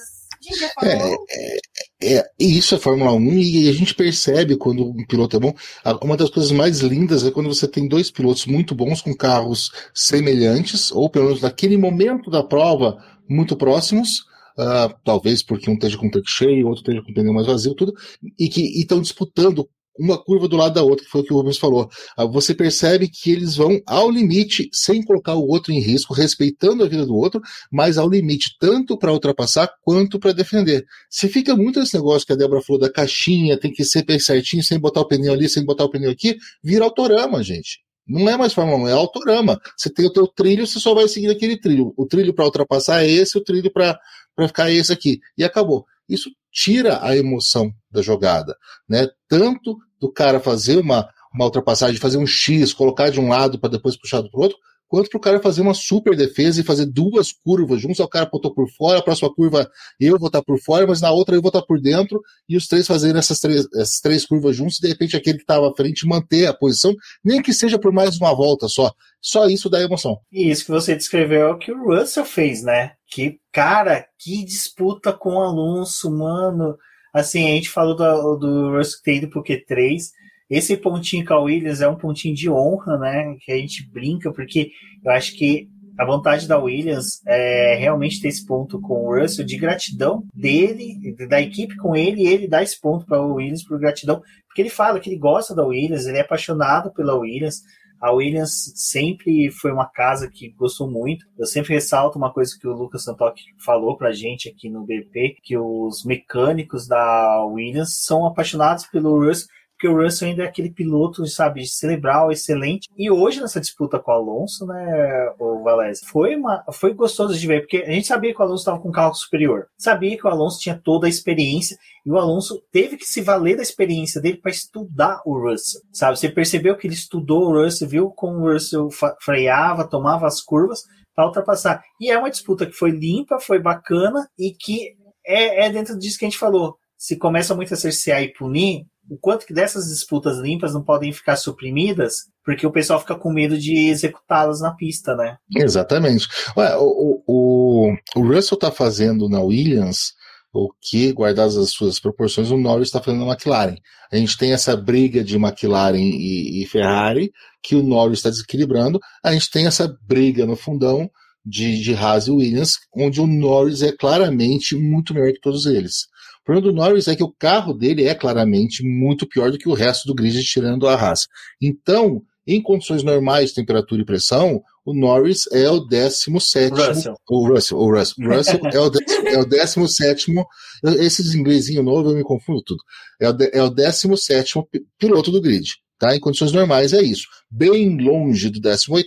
[SPEAKER 3] é,
[SPEAKER 4] é, é, isso é Fórmula 1 e a gente percebe quando um piloto é bom. Uma das coisas mais lindas é quando você tem dois pilotos muito bons com carros semelhantes, ou pelo menos naquele momento da prova, muito próximos. Uh, talvez porque um esteja com tanque cheio, outro esteja com pneu mais vazio, tudo, e que estão disputando uma curva do lado da outra, que foi o que o Rubens falou. Ah, você percebe que eles vão ao limite, sem colocar o outro em risco, respeitando a vida do outro, mas ao limite, tanto para ultrapassar quanto para defender. Se fica muito esse negócio que a Débora falou da caixinha, tem que ser bem certinho, sem botar o pneu ali, sem botar o pneu aqui, vira autorama, gente. Não é mais Fórmula 1, é autorama. Você tem o teu trilho, você só vai seguir aquele trilho. O trilho para ultrapassar é esse, o trilho para ficar é esse aqui. E acabou. Isso tira a emoção da jogada, né? Tanto do cara fazer uma, uma ultrapassagem, fazer um X, colocar de um lado para depois puxar do outro, quanto para o cara fazer uma super defesa e fazer duas curvas juntos, o cara botou por fora, a próxima curva eu vou estar por fora, mas na outra eu vou estar por dentro, e os três fazerem essas três, essas três curvas juntos, e de repente aquele que estava à frente manter a posição, nem que seja por mais uma volta só. Só isso dá emoção.
[SPEAKER 2] E isso que você descreveu é o que o Russell fez, né? Que, cara, que disputa com o Alonso, mano. Assim, a gente falou do, do Russell ter ido pro Q3, esse pontinho com a Williams é um pontinho de honra, né? Que a gente brinca, porque eu acho que a vontade da Williams é realmente ter esse ponto com o Russell de gratidão dele, da equipe com ele, e ele dá esse ponto para o Williams por gratidão, porque ele fala que ele gosta da Williams, ele é apaixonado pela Williams, A Williams sempre foi uma casa que gostou muito. Eu sempre ressalto uma coisa que o Lucas Santoc falou pra gente aqui no BP, que os mecânicos da Williams são apaixonados pelo Russell porque o Russell ainda é aquele piloto, sabe, cerebral, excelente. E hoje, nessa disputa com o Alonso, né, o Valese, foi, uma, foi gostoso de ver, porque a gente sabia que o Alonso estava com um carro superior. Sabia que o Alonso tinha toda a experiência, e o Alonso teve que se valer da experiência dele para estudar o Russell, sabe? Você percebeu que ele estudou o Russell, viu como o Russell freava, tomava as curvas para ultrapassar. E é uma disputa que foi limpa, foi bacana, e que é, é dentro disso que a gente falou. Se começa muito a cercear e punir, o quanto que dessas disputas limpas não podem ficar suprimidas, porque o pessoal fica com medo de executá-las na pista, né?
[SPEAKER 4] Exatamente. Ué, o, o, o Russell está fazendo na Williams o que, guardadas as suas proporções, o Norris está fazendo na McLaren. A gente tem essa briga de McLaren e, e Ferrari, que o Norris está desequilibrando. A gente tem essa briga no fundão de, de Haas e Williams, onde o Norris é claramente muito melhor que todos eles. O problema do Norris é que o carro dele é claramente muito pior do que o resto do grid, tirando a Haas. Então, em condições normais temperatura e pressão, o Norris é o 17
[SPEAKER 2] Russell.
[SPEAKER 4] O Russell, o Russell, Russell é, o décimo, é o 17 Esses inglesinho novo eu me confundo tudo. É o, é o 17 piloto do grid. Tá? Em condições normais é isso. Bem longe do 18,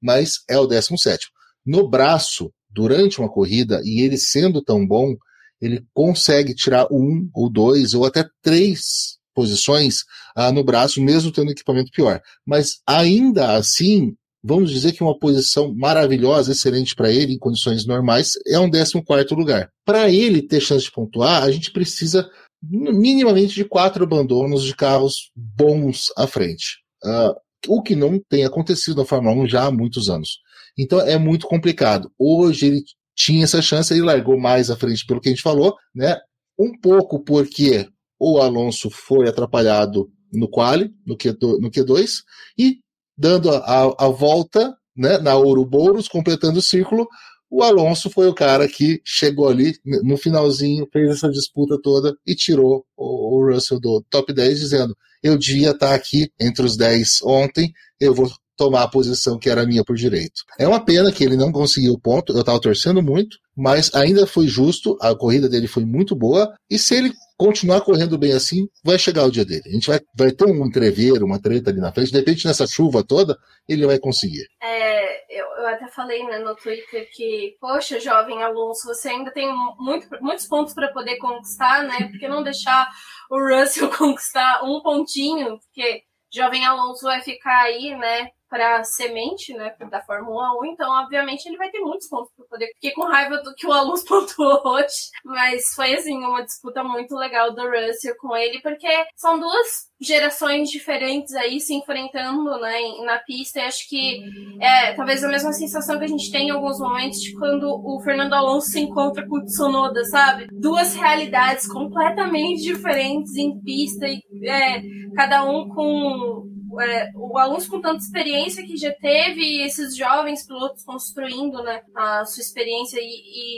[SPEAKER 4] mas é o 17. No braço, durante uma corrida, e ele sendo tão bom, ele consegue tirar um ou dois ou até três posições ah, no braço, mesmo tendo equipamento pior. Mas ainda assim, vamos dizer que uma posição maravilhosa, excelente para ele, em condições normais, é um 14 lugar. Para ele ter chance de pontuar, a gente precisa minimamente de quatro abandonos de carros bons à frente. Uh, o que não tem acontecido na Fórmula 1 já há muitos anos. Então é muito complicado. Hoje ele tinha essa chance, ele largou mais à frente pelo que a gente falou, né? Um pouco porque o Alonso foi atrapalhado no quali, no, Q, no Q2, e dando a, a volta né, na Ouroboros, completando o círculo, o Alonso foi o cara que chegou ali no finalzinho, fez essa disputa toda e tirou o, o Russell do top 10, dizendo: Eu devia estar aqui entre os 10 ontem, eu vou tomar a posição que era minha por direito. É uma pena que ele não conseguiu o ponto, eu estava torcendo muito, mas ainda foi justo, a corrida dele foi muito boa, e se ele continuar correndo bem assim, vai chegar o dia dele. A gente vai, vai ter um entreveiro, uma treta ali na frente, de repente nessa chuva toda, ele vai conseguir.
[SPEAKER 3] É, eu, eu até falei né, no Twitter que, poxa, jovem Alonso, você ainda tem muito, muitos pontos para poder conquistar, né? Porque não deixar o Russell conquistar um pontinho, porque jovem Alonso vai ficar aí, né? Para semente, né, da Fórmula 1, então obviamente ele vai ter muitos pontos para poder. Fiquei com raiva do que o Alonso pontuou hoje, mas foi assim uma disputa muito legal do Russell com ele, porque são duas gerações diferentes aí se enfrentando, né, na pista. E acho que é talvez a mesma sensação que a gente tem em alguns momentos de quando o Fernando Alonso se encontra com o Tsunoda, sabe? Duas realidades completamente diferentes em pista e é, cada um com é, o Alonso com tanta experiência que já teve esses jovens pilotos construindo né, a sua experiência e,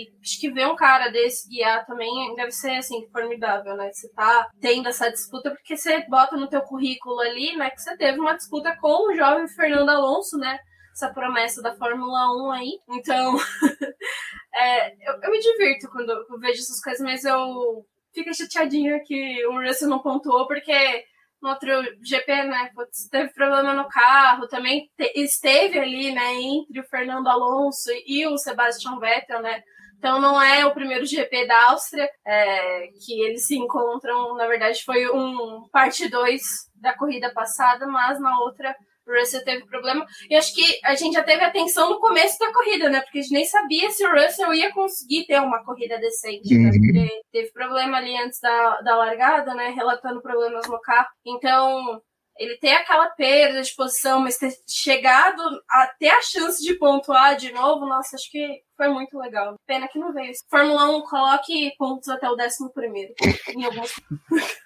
[SPEAKER 3] e, acho que ver um cara desse guiar também deve ser assim formidável, né? Você tá tendo essa disputa porque você bota no teu currículo ali, né, que você teve uma disputa com o jovem Fernando Alonso, né? Essa promessa da Fórmula 1 aí. Então, é, eu, eu, me divirto quando eu vejo essas coisas, mas eu fico chateadinha que o Russell não pontuou, porque no outro GP, né? Teve problema no carro, também te, esteve ali, né, entre o Fernando Alonso e o Sebastian Vettel, né? Então não é o primeiro GP da Áustria é, que eles se encontram, na verdade foi um parte 2 da corrida passada, mas na outra Russell teve problema. E acho que a gente já teve atenção no começo da corrida, né? Porque a gente nem sabia se o Russell ia conseguir ter uma corrida decente, né? uhum. né? Porque teve problema ali antes da, da largada, né? Relatando problemas no carro. Então, ele ter aquela perda de posição, mas ter chegado até a chance de pontuar de novo, nossa, acho que foi muito legal. Pena que não veio. Fórmula 1 coloque pontos até o 11 primeiro. Em alguns.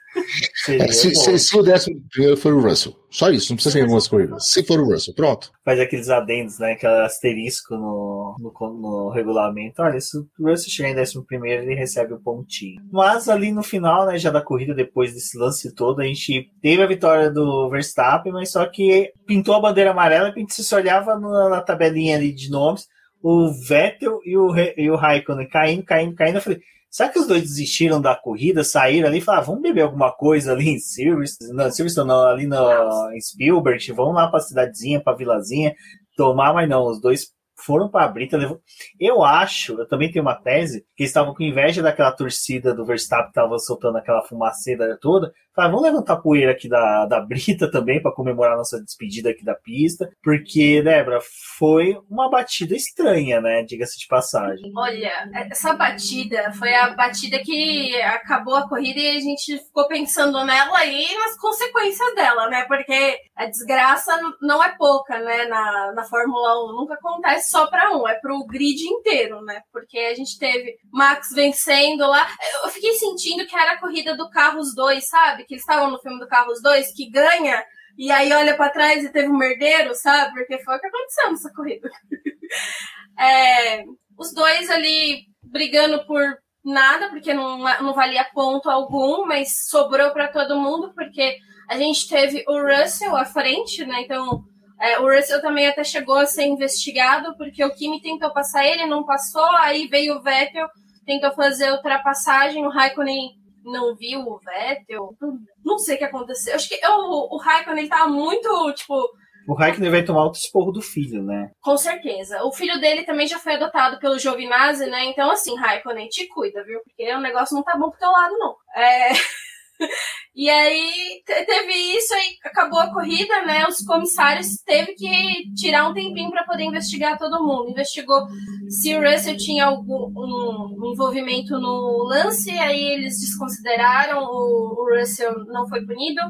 [SPEAKER 4] É, se, se, se, o décimo primeiro for o Russell. Só isso, não precisa ser algumas corridas. Se for o Russell, pronto.
[SPEAKER 2] Faz aqueles adendos, né? Aquele asterisco no, no, no regulamento. Olha, se o Russell chegar em décimo primeiro, ele recebe o um pontinho. Mas ali no final, né, já da corrida, depois desse lance todo, a gente teve a vitória do Verstappen, mas só que pintou a bandeira amarela e a gente se olhava na, na tabelinha ali de nomes, o Vettel e o, e o Raikkonen caindo, caindo, caindo. Eu falei, Será que os dois desistiram da corrida, saíram ali e falaram, ah, vamos beber alguma coisa ali em Silverstone, não, Silverstone não, ali no, em Spielberg, vamos lá para a cidadezinha, para a vilazinha, tomar, mas não, os dois foram para a Brita. Levou... Eu acho, eu também tenho uma tese, que eles estavam com inveja daquela torcida do Verstappen que estava soltando aquela fumaceira toda. Falaram, vamos levantar poeira aqui da, da Brita também para comemorar nossa despedida aqui da pista, porque, Débora, foi uma batida estranha, né? Diga-se de passagem.
[SPEAKER 3] Olha, essa batida foi a batida que acabou a corrida e a gente ficou pensando nela e nas consequências dela, né? Porque a desgraça não é pouca, né? Na, na Fórmula 1 nunca acontece só para um, é pro grid inteiro, né? Porque a gente teve Max vencendo lá. Eu fiquei sentindo que era a corrida do Carros 2, sabe? Que eles estavam no filme do Carros 2, que ganha e aí olha para trás e teve um merdeiro, sabe? Porque foi o que aconteceu nessa corrida. é, os dois ali brigando por nada, porque não, não valia ponto algum, mas sobrou para todo mundo, porque a gente teve o Russell à frente, né? Então é, o Russell também até chegou a ser investigado, porque o Kimi tentou passar ele, não passou, aí veio o Vettel, tentou fazer ultrapassagem, o Raikkonen não viu o Vettel, não sei o que aconteceu. Acho que eu, o Raikkonen ele tava muito, tipo...
[SPEAKER 2] O Raikkonen vai tomar outro esporro do filho, né?
[SPEAKER 3] Com certeza. O filho dele também já foi adotado pelo Giovinazzi, né? Então, assim, Raikkonen, te cuida, viu? Porque o negócio não tá bom pro teu lado, não. É... E aí teve isso, aí acabou a corrida, né? Os comissários teve que tirar um tempinho para poder investigar todo mundo. Investigou se o Russell tinha algum um envolvimento no lance, aí eles desconsideraram, o, o Russell não foi punido.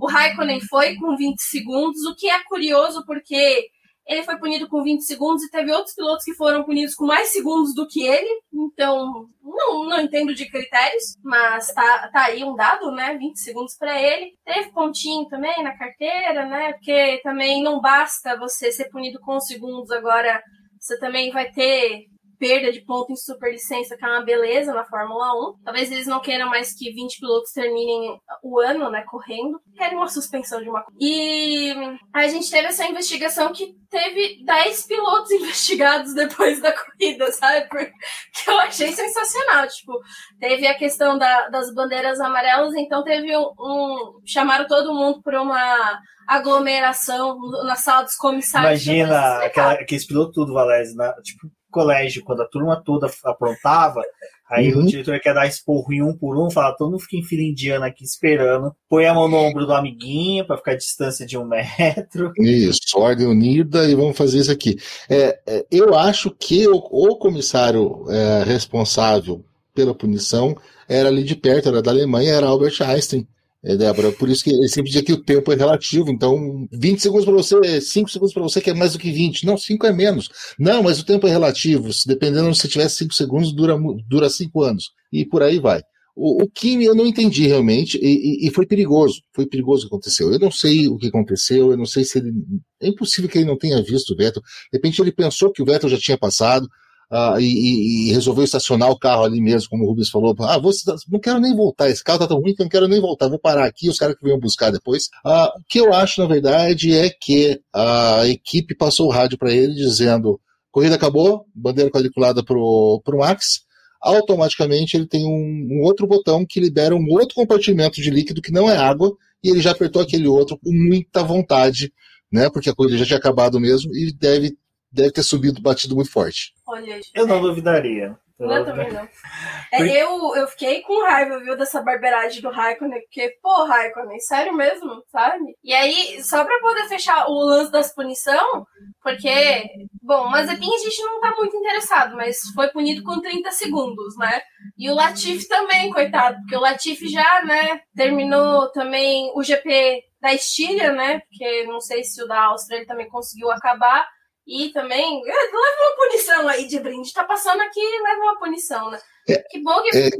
[SPEAKER 3] O Raikkonen foi com 20 segundos, o que é curioso porque ele foi punido com 20 segundos e teve outros pilotos que foram punidos com mais segundos do que ele. Então, não, não entendo de critérios, mas tá, tá aí um dado, né? 20 segundos para ele. Teve pontinho também na carteira, né? Porque também não basta você ser punido com segundos, agora você também vai ter perda de ponto em superlicença, que é uma beleza na Fórmula 1. Talvez eles não queiram mais que 20 pilotos terminem o ano, né, correndo. Querem uma suspensão de uma E a gente teve essa investigação que teve 10 pilotos investigados depois da corrida, sabe? Que eu achei sensacional. Tipo, teve a questão da, das bandeiras amarelas, então teve um, um. chamaram todo mundo para uma aglomeração na sala dos comissários.
[SPEAKER 2] Imagina aquela, aqueles pilotos tudo, Valézio, tipo, colégio, quando a turma toda aprontava, aí uhum. o diretor quer dar esporro em um por um, fala, todo mundo fica em fila indiana aqui esperando, põe a mão no ombro do amiguinho para ficar a distância de um metro.
[SPEAKER 4] Isso, ordem unida e vamos fazer isso aqui. É, é, eu acho que o, o comissário é, responsável pela punição era ali de perto, era da Alemanha, era Albert Einstein. É, Débora, por isso que ele sempre diz que o tempo é relativo. Então, 20 segundos para você, 5 segundos para você, que é mais do que 20. Não, 5 é menos. Não, mas o tempo é relativo. Dependendo se tiver 5 segundos, dura 5 dura cinco anos. E por aí vai. O, o Kimi eu não entendi realmente, e, e, e, foi perigoso. Foi perigoso o que aconteceu. Eu não sei o que aconteceu, eu não sei se ele. É impossível que ele não tenha visto o Vettel. De repente ele pensou que o Vettel já tinha passado uh, e, e, resolveu estacionar o carro ali mesmo, como o Rubens falou. Ah, vou, não quero nem voltar, esse carro tá tão ruim que eu não quero nem voltar, vou parar aqui, os caras que venham buscar depois. Uh, o que eu acho, na verdade, é que a equipe passou o rádio para ele dizendo: corrida acabou, bandeira quadriculada pro, pro Max. Automaticamente ele tem um, um outro botão que libera um outro compartimento de líquido que não é água, e ele já apertou aquele outro com muita vontade, né? Porque a corrida já tinha acabado mesmo e deve deve ter subido, batido muito forte.
[SPEAKER 3] Olha,
[SPEAKER 2] eu não duvidaria.
[SPEAKER 3] Eu não, também não. É, eu, eu fiquei com raiva, viu, dessa barbeiragem do Raikkonen, porque, pô, Raikkonen, sério mesmo, sabe? E aí, só pra poder fechar o lance das punição, porque, bom, Mazepin a gente não tá muito interessado, mas foi punido com 30 segundos, né? E o Latifi também, coitado, porque o Latifi já, né, terminou também o GP da Estíria, né? Porque não sei se o da Áustria ele também conseguiu acabar. E também, eh, leva uma punição aí de brinde. Tá passando aqui, leva uma punição, né? É, que bom que. É,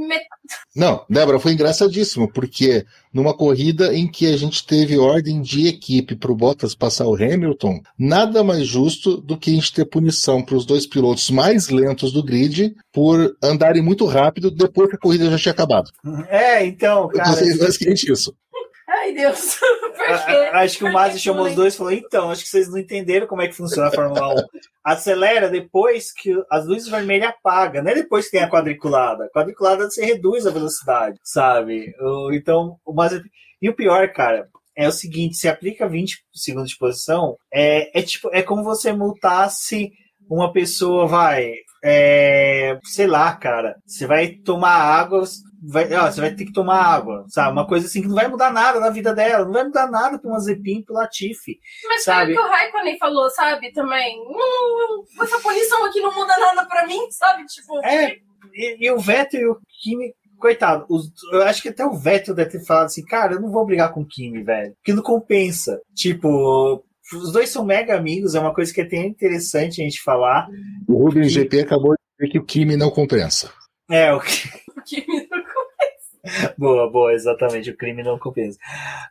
[SPEAKER 4] Não, Débora, foi engraçadíssimo, porque numa corrida em que a gente teve ordem de equipe para o Bottas passar o Hamilton, nada mais justo do que a gente ter punição para os dois pilotos mais lentos do grid por andarem muito rápido depois que a corrida já tinha acabado.
[SPEAKER 2] É, então, cara.
[SPEAKER 4] Eu basicamente isso.
[SPEAKER 3] Ai, Deus.
[SPEAKER 2] acho que o Masi chamou os dois e falou: então, acho que vocês não entenderam como é que funciona a Fórmula 1. Acelera depois que as luzes vermelhas apagam, não é depois que tem a quadriculada. A quadriculada você reduz a velocidade, sabe? Então, o Masi. E o pior, cara, é o seguinte: se aplica 20 segundos de posição, é, é tipo, é como você multasse uma pessoa, vai, é, sei lá, cara, você vai tomar água, vai, ó, você vai ter que tomar água, sabe? Uma coisa assim que não vai mudar nada na vida dela, não vai mudar nada para uma Zepin pro Latifi.
[SPEAKER 3] Mas
[SPEAKER 2] sabe?
[SPEAKER 3] foi o que o Raikkonen falou, sabe? Também. Hum, essa punição aqui não muda nada para mim, sabe? Tipo.
[SPEAKER 2] É, e, e o Vettel e o Kimi coitado, os, eu acho que até o Vettel deve ter falado assim, cara, eu não vou brigar com o Kimi, velho, porque não compensa. Tipo, os dois são mega amigos, é uma coisa que é até interessante a gente falar.
[SPEAKER 4] O Rubens que... GP acabou de dizer que o Kimi não compensa.
[SPEAKER 2] É, o, o Kimi. boa, boa, exatamente, o crime não compensa.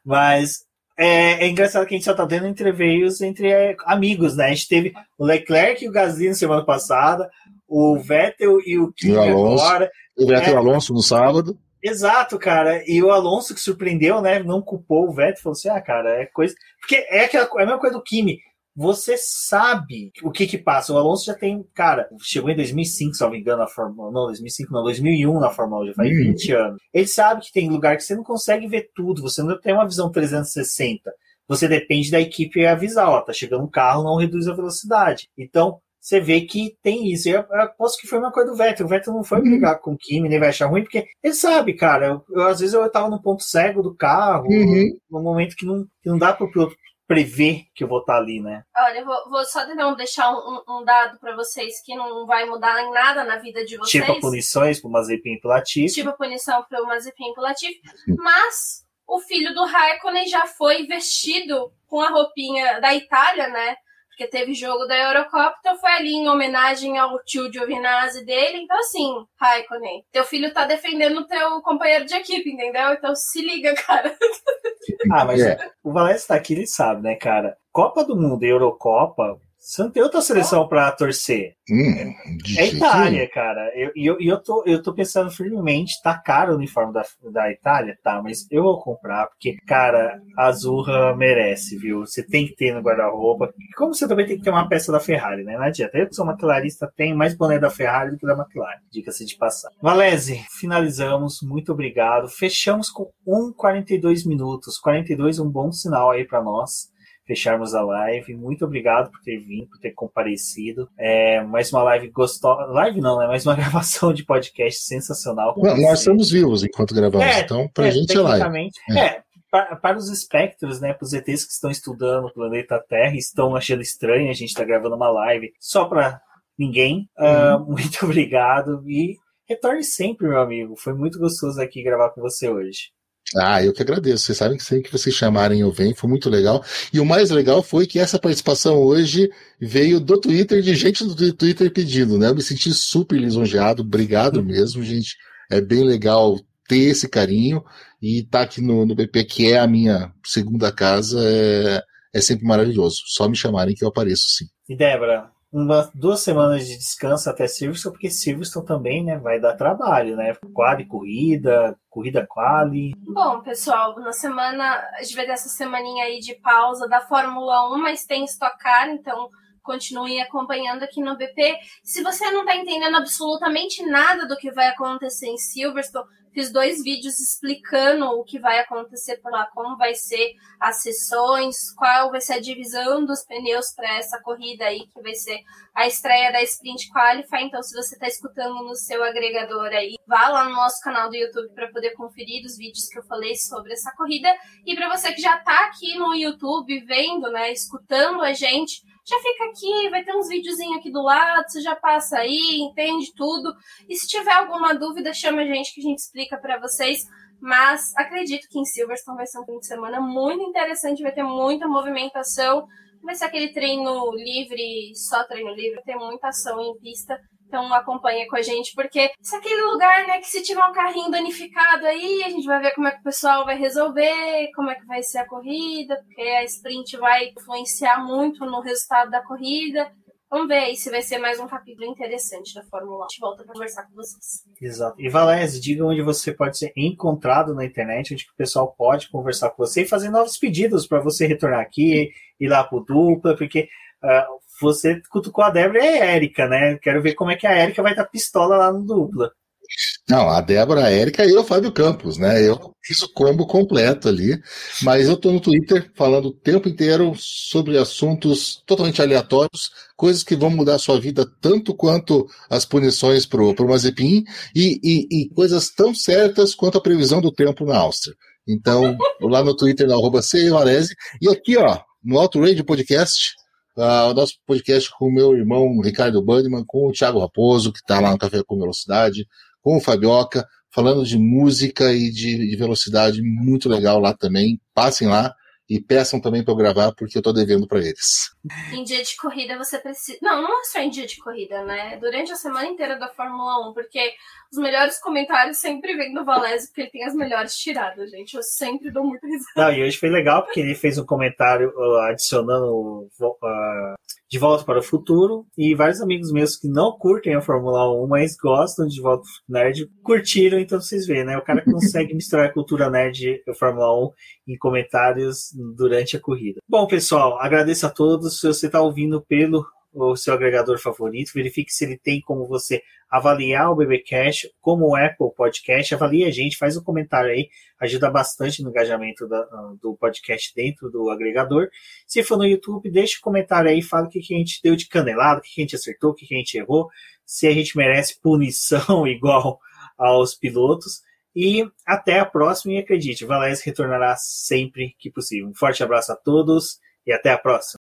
[SPEAKER 2] Mas é, é, engraçado que a gente só tá tendo entreveios entre é, amigos, né? A gente teve o Leclerc e o Gasly na semana passada, o Vettel e o Kimi agora.
[SPEAKER 4] O Vettel e o Alonso no sábado.
[SPEAKER 2] Exato, cara. E o Alonso que surpreendeu, né? Não culpou o Vettel, falou assim: ah, cara, é coisa. Porque é, aquela, é a mesma coisa do Kimi. Você sabe o que que passa. O Alonso já tem, cara, chegou em 2005, se não me engano, na Fórmula. Não, 2005, não, 2001 na Fórmula já faz hum. 20 anos. Ele sabe que tem lugar que você não consegue ver tudo, você não tem uma visão 360. Você depende da equipe avisar, ó, tá chegando um carro, não reduz a velocidade. Então, você vê que tem isso. Eu, eu aposto que foi uma coisa do Vettel. O Vettel não foi uhum. brigar com o Kimi, nem vai achar ruim, porque ele sabe, cara. Eu, eu às vezes eu estava no ponto cego do carro, uhum. num momento que não, que não dá para o piloto prever que eu vou estar tá ali, né?
[SPEAKER 3] Olha, eu vou, vou só tentar deixar um, um dado para vocês que não vai mudar em nada na vida de vocês.
[SPEAKER 2] Tipo punições para o Mazepin e pro Latifi.
[SPEAKER 3] Tipo punição para o Mazepin e pro Latifi. Mas o filho do Raikkonen já foi vestido com a roupinha da Itália, né? Porque teve jogo da Eurocopa, então foi ali em homenagem ao tio Giovinazzi dele. Então, assim, Raikkonen, teu filho tá defendendo o teu companheiro de equipe, entendeu? Então se liga, cara.
[SPEAKER 2] Ah, mas é. o Valécio tá aqui, ele sabe, né, cara? Copa do Mundo e Eurocopa, você não tem outra seleção para torcer.
[SPEAKER 4] Hum,
[SPEAKER 2] é Itália, cara. E eu, eu, eu, tô, eu tô pensando firmemente, tá caro o uniforme da, da Itália, tá, mas eu vou comprar, porque, cara, a Azurra merece, viu? Você tem que ter no guarda-roupa. Como você também tem que ter uma peça da Ferrari, né? Não adianta. Eu que sou McLarista, tenho mais boné da Ferrari do que da McLaren, diga-se de passar. Valese, finalizamos. Muito obrigado. Fechamos com 1,42 minutos. 42 um bom sinal aí para nós fecharmos a live. Muito obrigado por ter vindo, por ter comparecido. É, mais uma live gostosa. Live não, né? Mais uma gravação de podcast sensacional.
[SPEAKER 4] Não, nós estamos vivos enquanto gravamos, é, então pra é, gente é live.
[SPEAKER 2] É. para, para os espectros, né, para os ETs que estão estudando o planeta Terra, estão achando estranho a gente estar tá gravando uma live só para ninguém. Ah, uhum. Uh, muito obrigado e retorne sempre, meu amigo. Foi muito gostoso aqui gravar com você hoje.
[SPEAKER 4] Ah, eu que agradeço. Vocês sabem que sempre que vocês chamarem eu venho, foi muito legal. E o mais legal foi que essa participação hoje veio do Twitter, de gente do Twitter pedindo, né? Eu me senti super lisonjeado, obrigado mesmo, gente. É bem legal ter esse carinho e estar tá aqui no, no BP, que é a minha segunda casa, é, é sempre maravilhoso. Só me chamarem que eu apareço, sim.
[SPEAKER 2] E Débora, umas duas semanas de descanso até Silverstone, porque Silverstone também né, vai dar trabalho, né? Quali corrida, corrida quali.
[SPEAKER 3] Bom, pessoal, na semana, a gente vai ter essa semaninha aí de pausa da Fórmula 1, mas tem Stock Car, então continue acompanhando aqui no BP. Se você não está entendendo absolutamente nada do que vai acontecer em Silverstone, Fiz dois vídeos explicando o que vai acontecer por lá, como vai ser as sessões, qual vai ser a divisão dos pneus para essa corrida aí, que vai ser a estreia da Sprint Qualify. Então, se você está escutando no seu agregador aí, vá lá no nosso canal do YouTube para poder conferir os vídeos que eu falei sobre essa corrida. E para você que já está aqui no YouTube vendo, né, escutando a gente, já fica aqui, vai ter uns videozinhos aqui do lado, você já passa aí, entende tudo. E se tiver alguma dúvida, chama a gente que a gente explica para vocês. Mas acredito que em Silverstone vai ser um fim de semana muito interessante, vai ter muita movimentação. vai ser aquele treino livre, só treino livre, tem muita ação em pista. Então acompanha com a gente, porque isso é aquele lugar, né, que se tiver um carrinho danificado aí, a gente vai ver como é que o pessoal vai resolver, como é que vai ser a corrida, porque a sprint vai influenciar muito no resultado da corrida. Vamos ver aí se vai ser mais um capítulo interessante da Fórmula 1. A gente volta para conversar com vocês.
[SPEAKER 2] Exato. E Valézia, diga onde você pode ser encontrado na internet, onde o pessoal pode conversar com você e fazer novos pedidos para você retornar aqui, ir lá pro dupla, porque uh, você cutucou a Débora e a Érica, né? Quero ver como é que a Érica vai estar pistola lá no dupla.
[SPEAKER 4] Não, a Débora, a Érica e o Fábio Campos, né? Eu fiz o combo completo ali, mas eu tô no Twitter falando o tempo inteiro sobre assuntos totalmente aleatórios, coisas que vão mudar a sua vida tanto quanto as punições pro, pro Mazepin e, e, e coisas tão certas quanto a previsão do tempo na Áustria. Então, lá no Twitter, na arroba e aqui, ó, no Alto Radio Podcast, uh, o nosso podcast com o meu irmão Ricardo Bandeman, com o Thiago Raposo, que está lá no Café com Velocidade, com o Fabioca, falando de música e de, de velocidade, muito legal lá também. Passem lá e peçam também para eu gravar, porque eu estou devendo para eles.
[SPEAKER 3] Em dia de corrida você precisa. Não, não é só em dia de corrida, né? Durante a semana inteira da Fórmula 1, porque os melhores comentários sempre vêm do Valese, porque ele tem as melhores tiradas, gente. Eu sempre dou muito risada.
[SPEAKER 2] Não, e hoje foi legal, porque ele fez um comentário uh, adicionando uh, de Volta para o Futuro, e vários amigos meus que não curtem a Fórmula 1, mas gostam de Volta Nerd, curtiram, então vocês veem, né? O cara consegue misturar a cultura nerd e a Fórmula 1 em comentários durante a corrida. Bom, pessoal, agradeço a todos. Se você está ouvindo pelo o seu agregador favorito, verifique se ele tem como você avaliar o BBcast, como o Apple Podcast, avalie a gente, faz um comentário aí, ajuda bastante no engajamento da, do podcast dentro do agregador. Se for no YouTube, deixe um comentário aí, fala o que, que a gente deu de canelado, o que, que a gente acertou, o que, que a gente errou, se a gente merece punição igual aos pilotos. E até a próxima, e acredite, Valéz retornará sempre que possível. Um forte abraço a todos e até a próxima.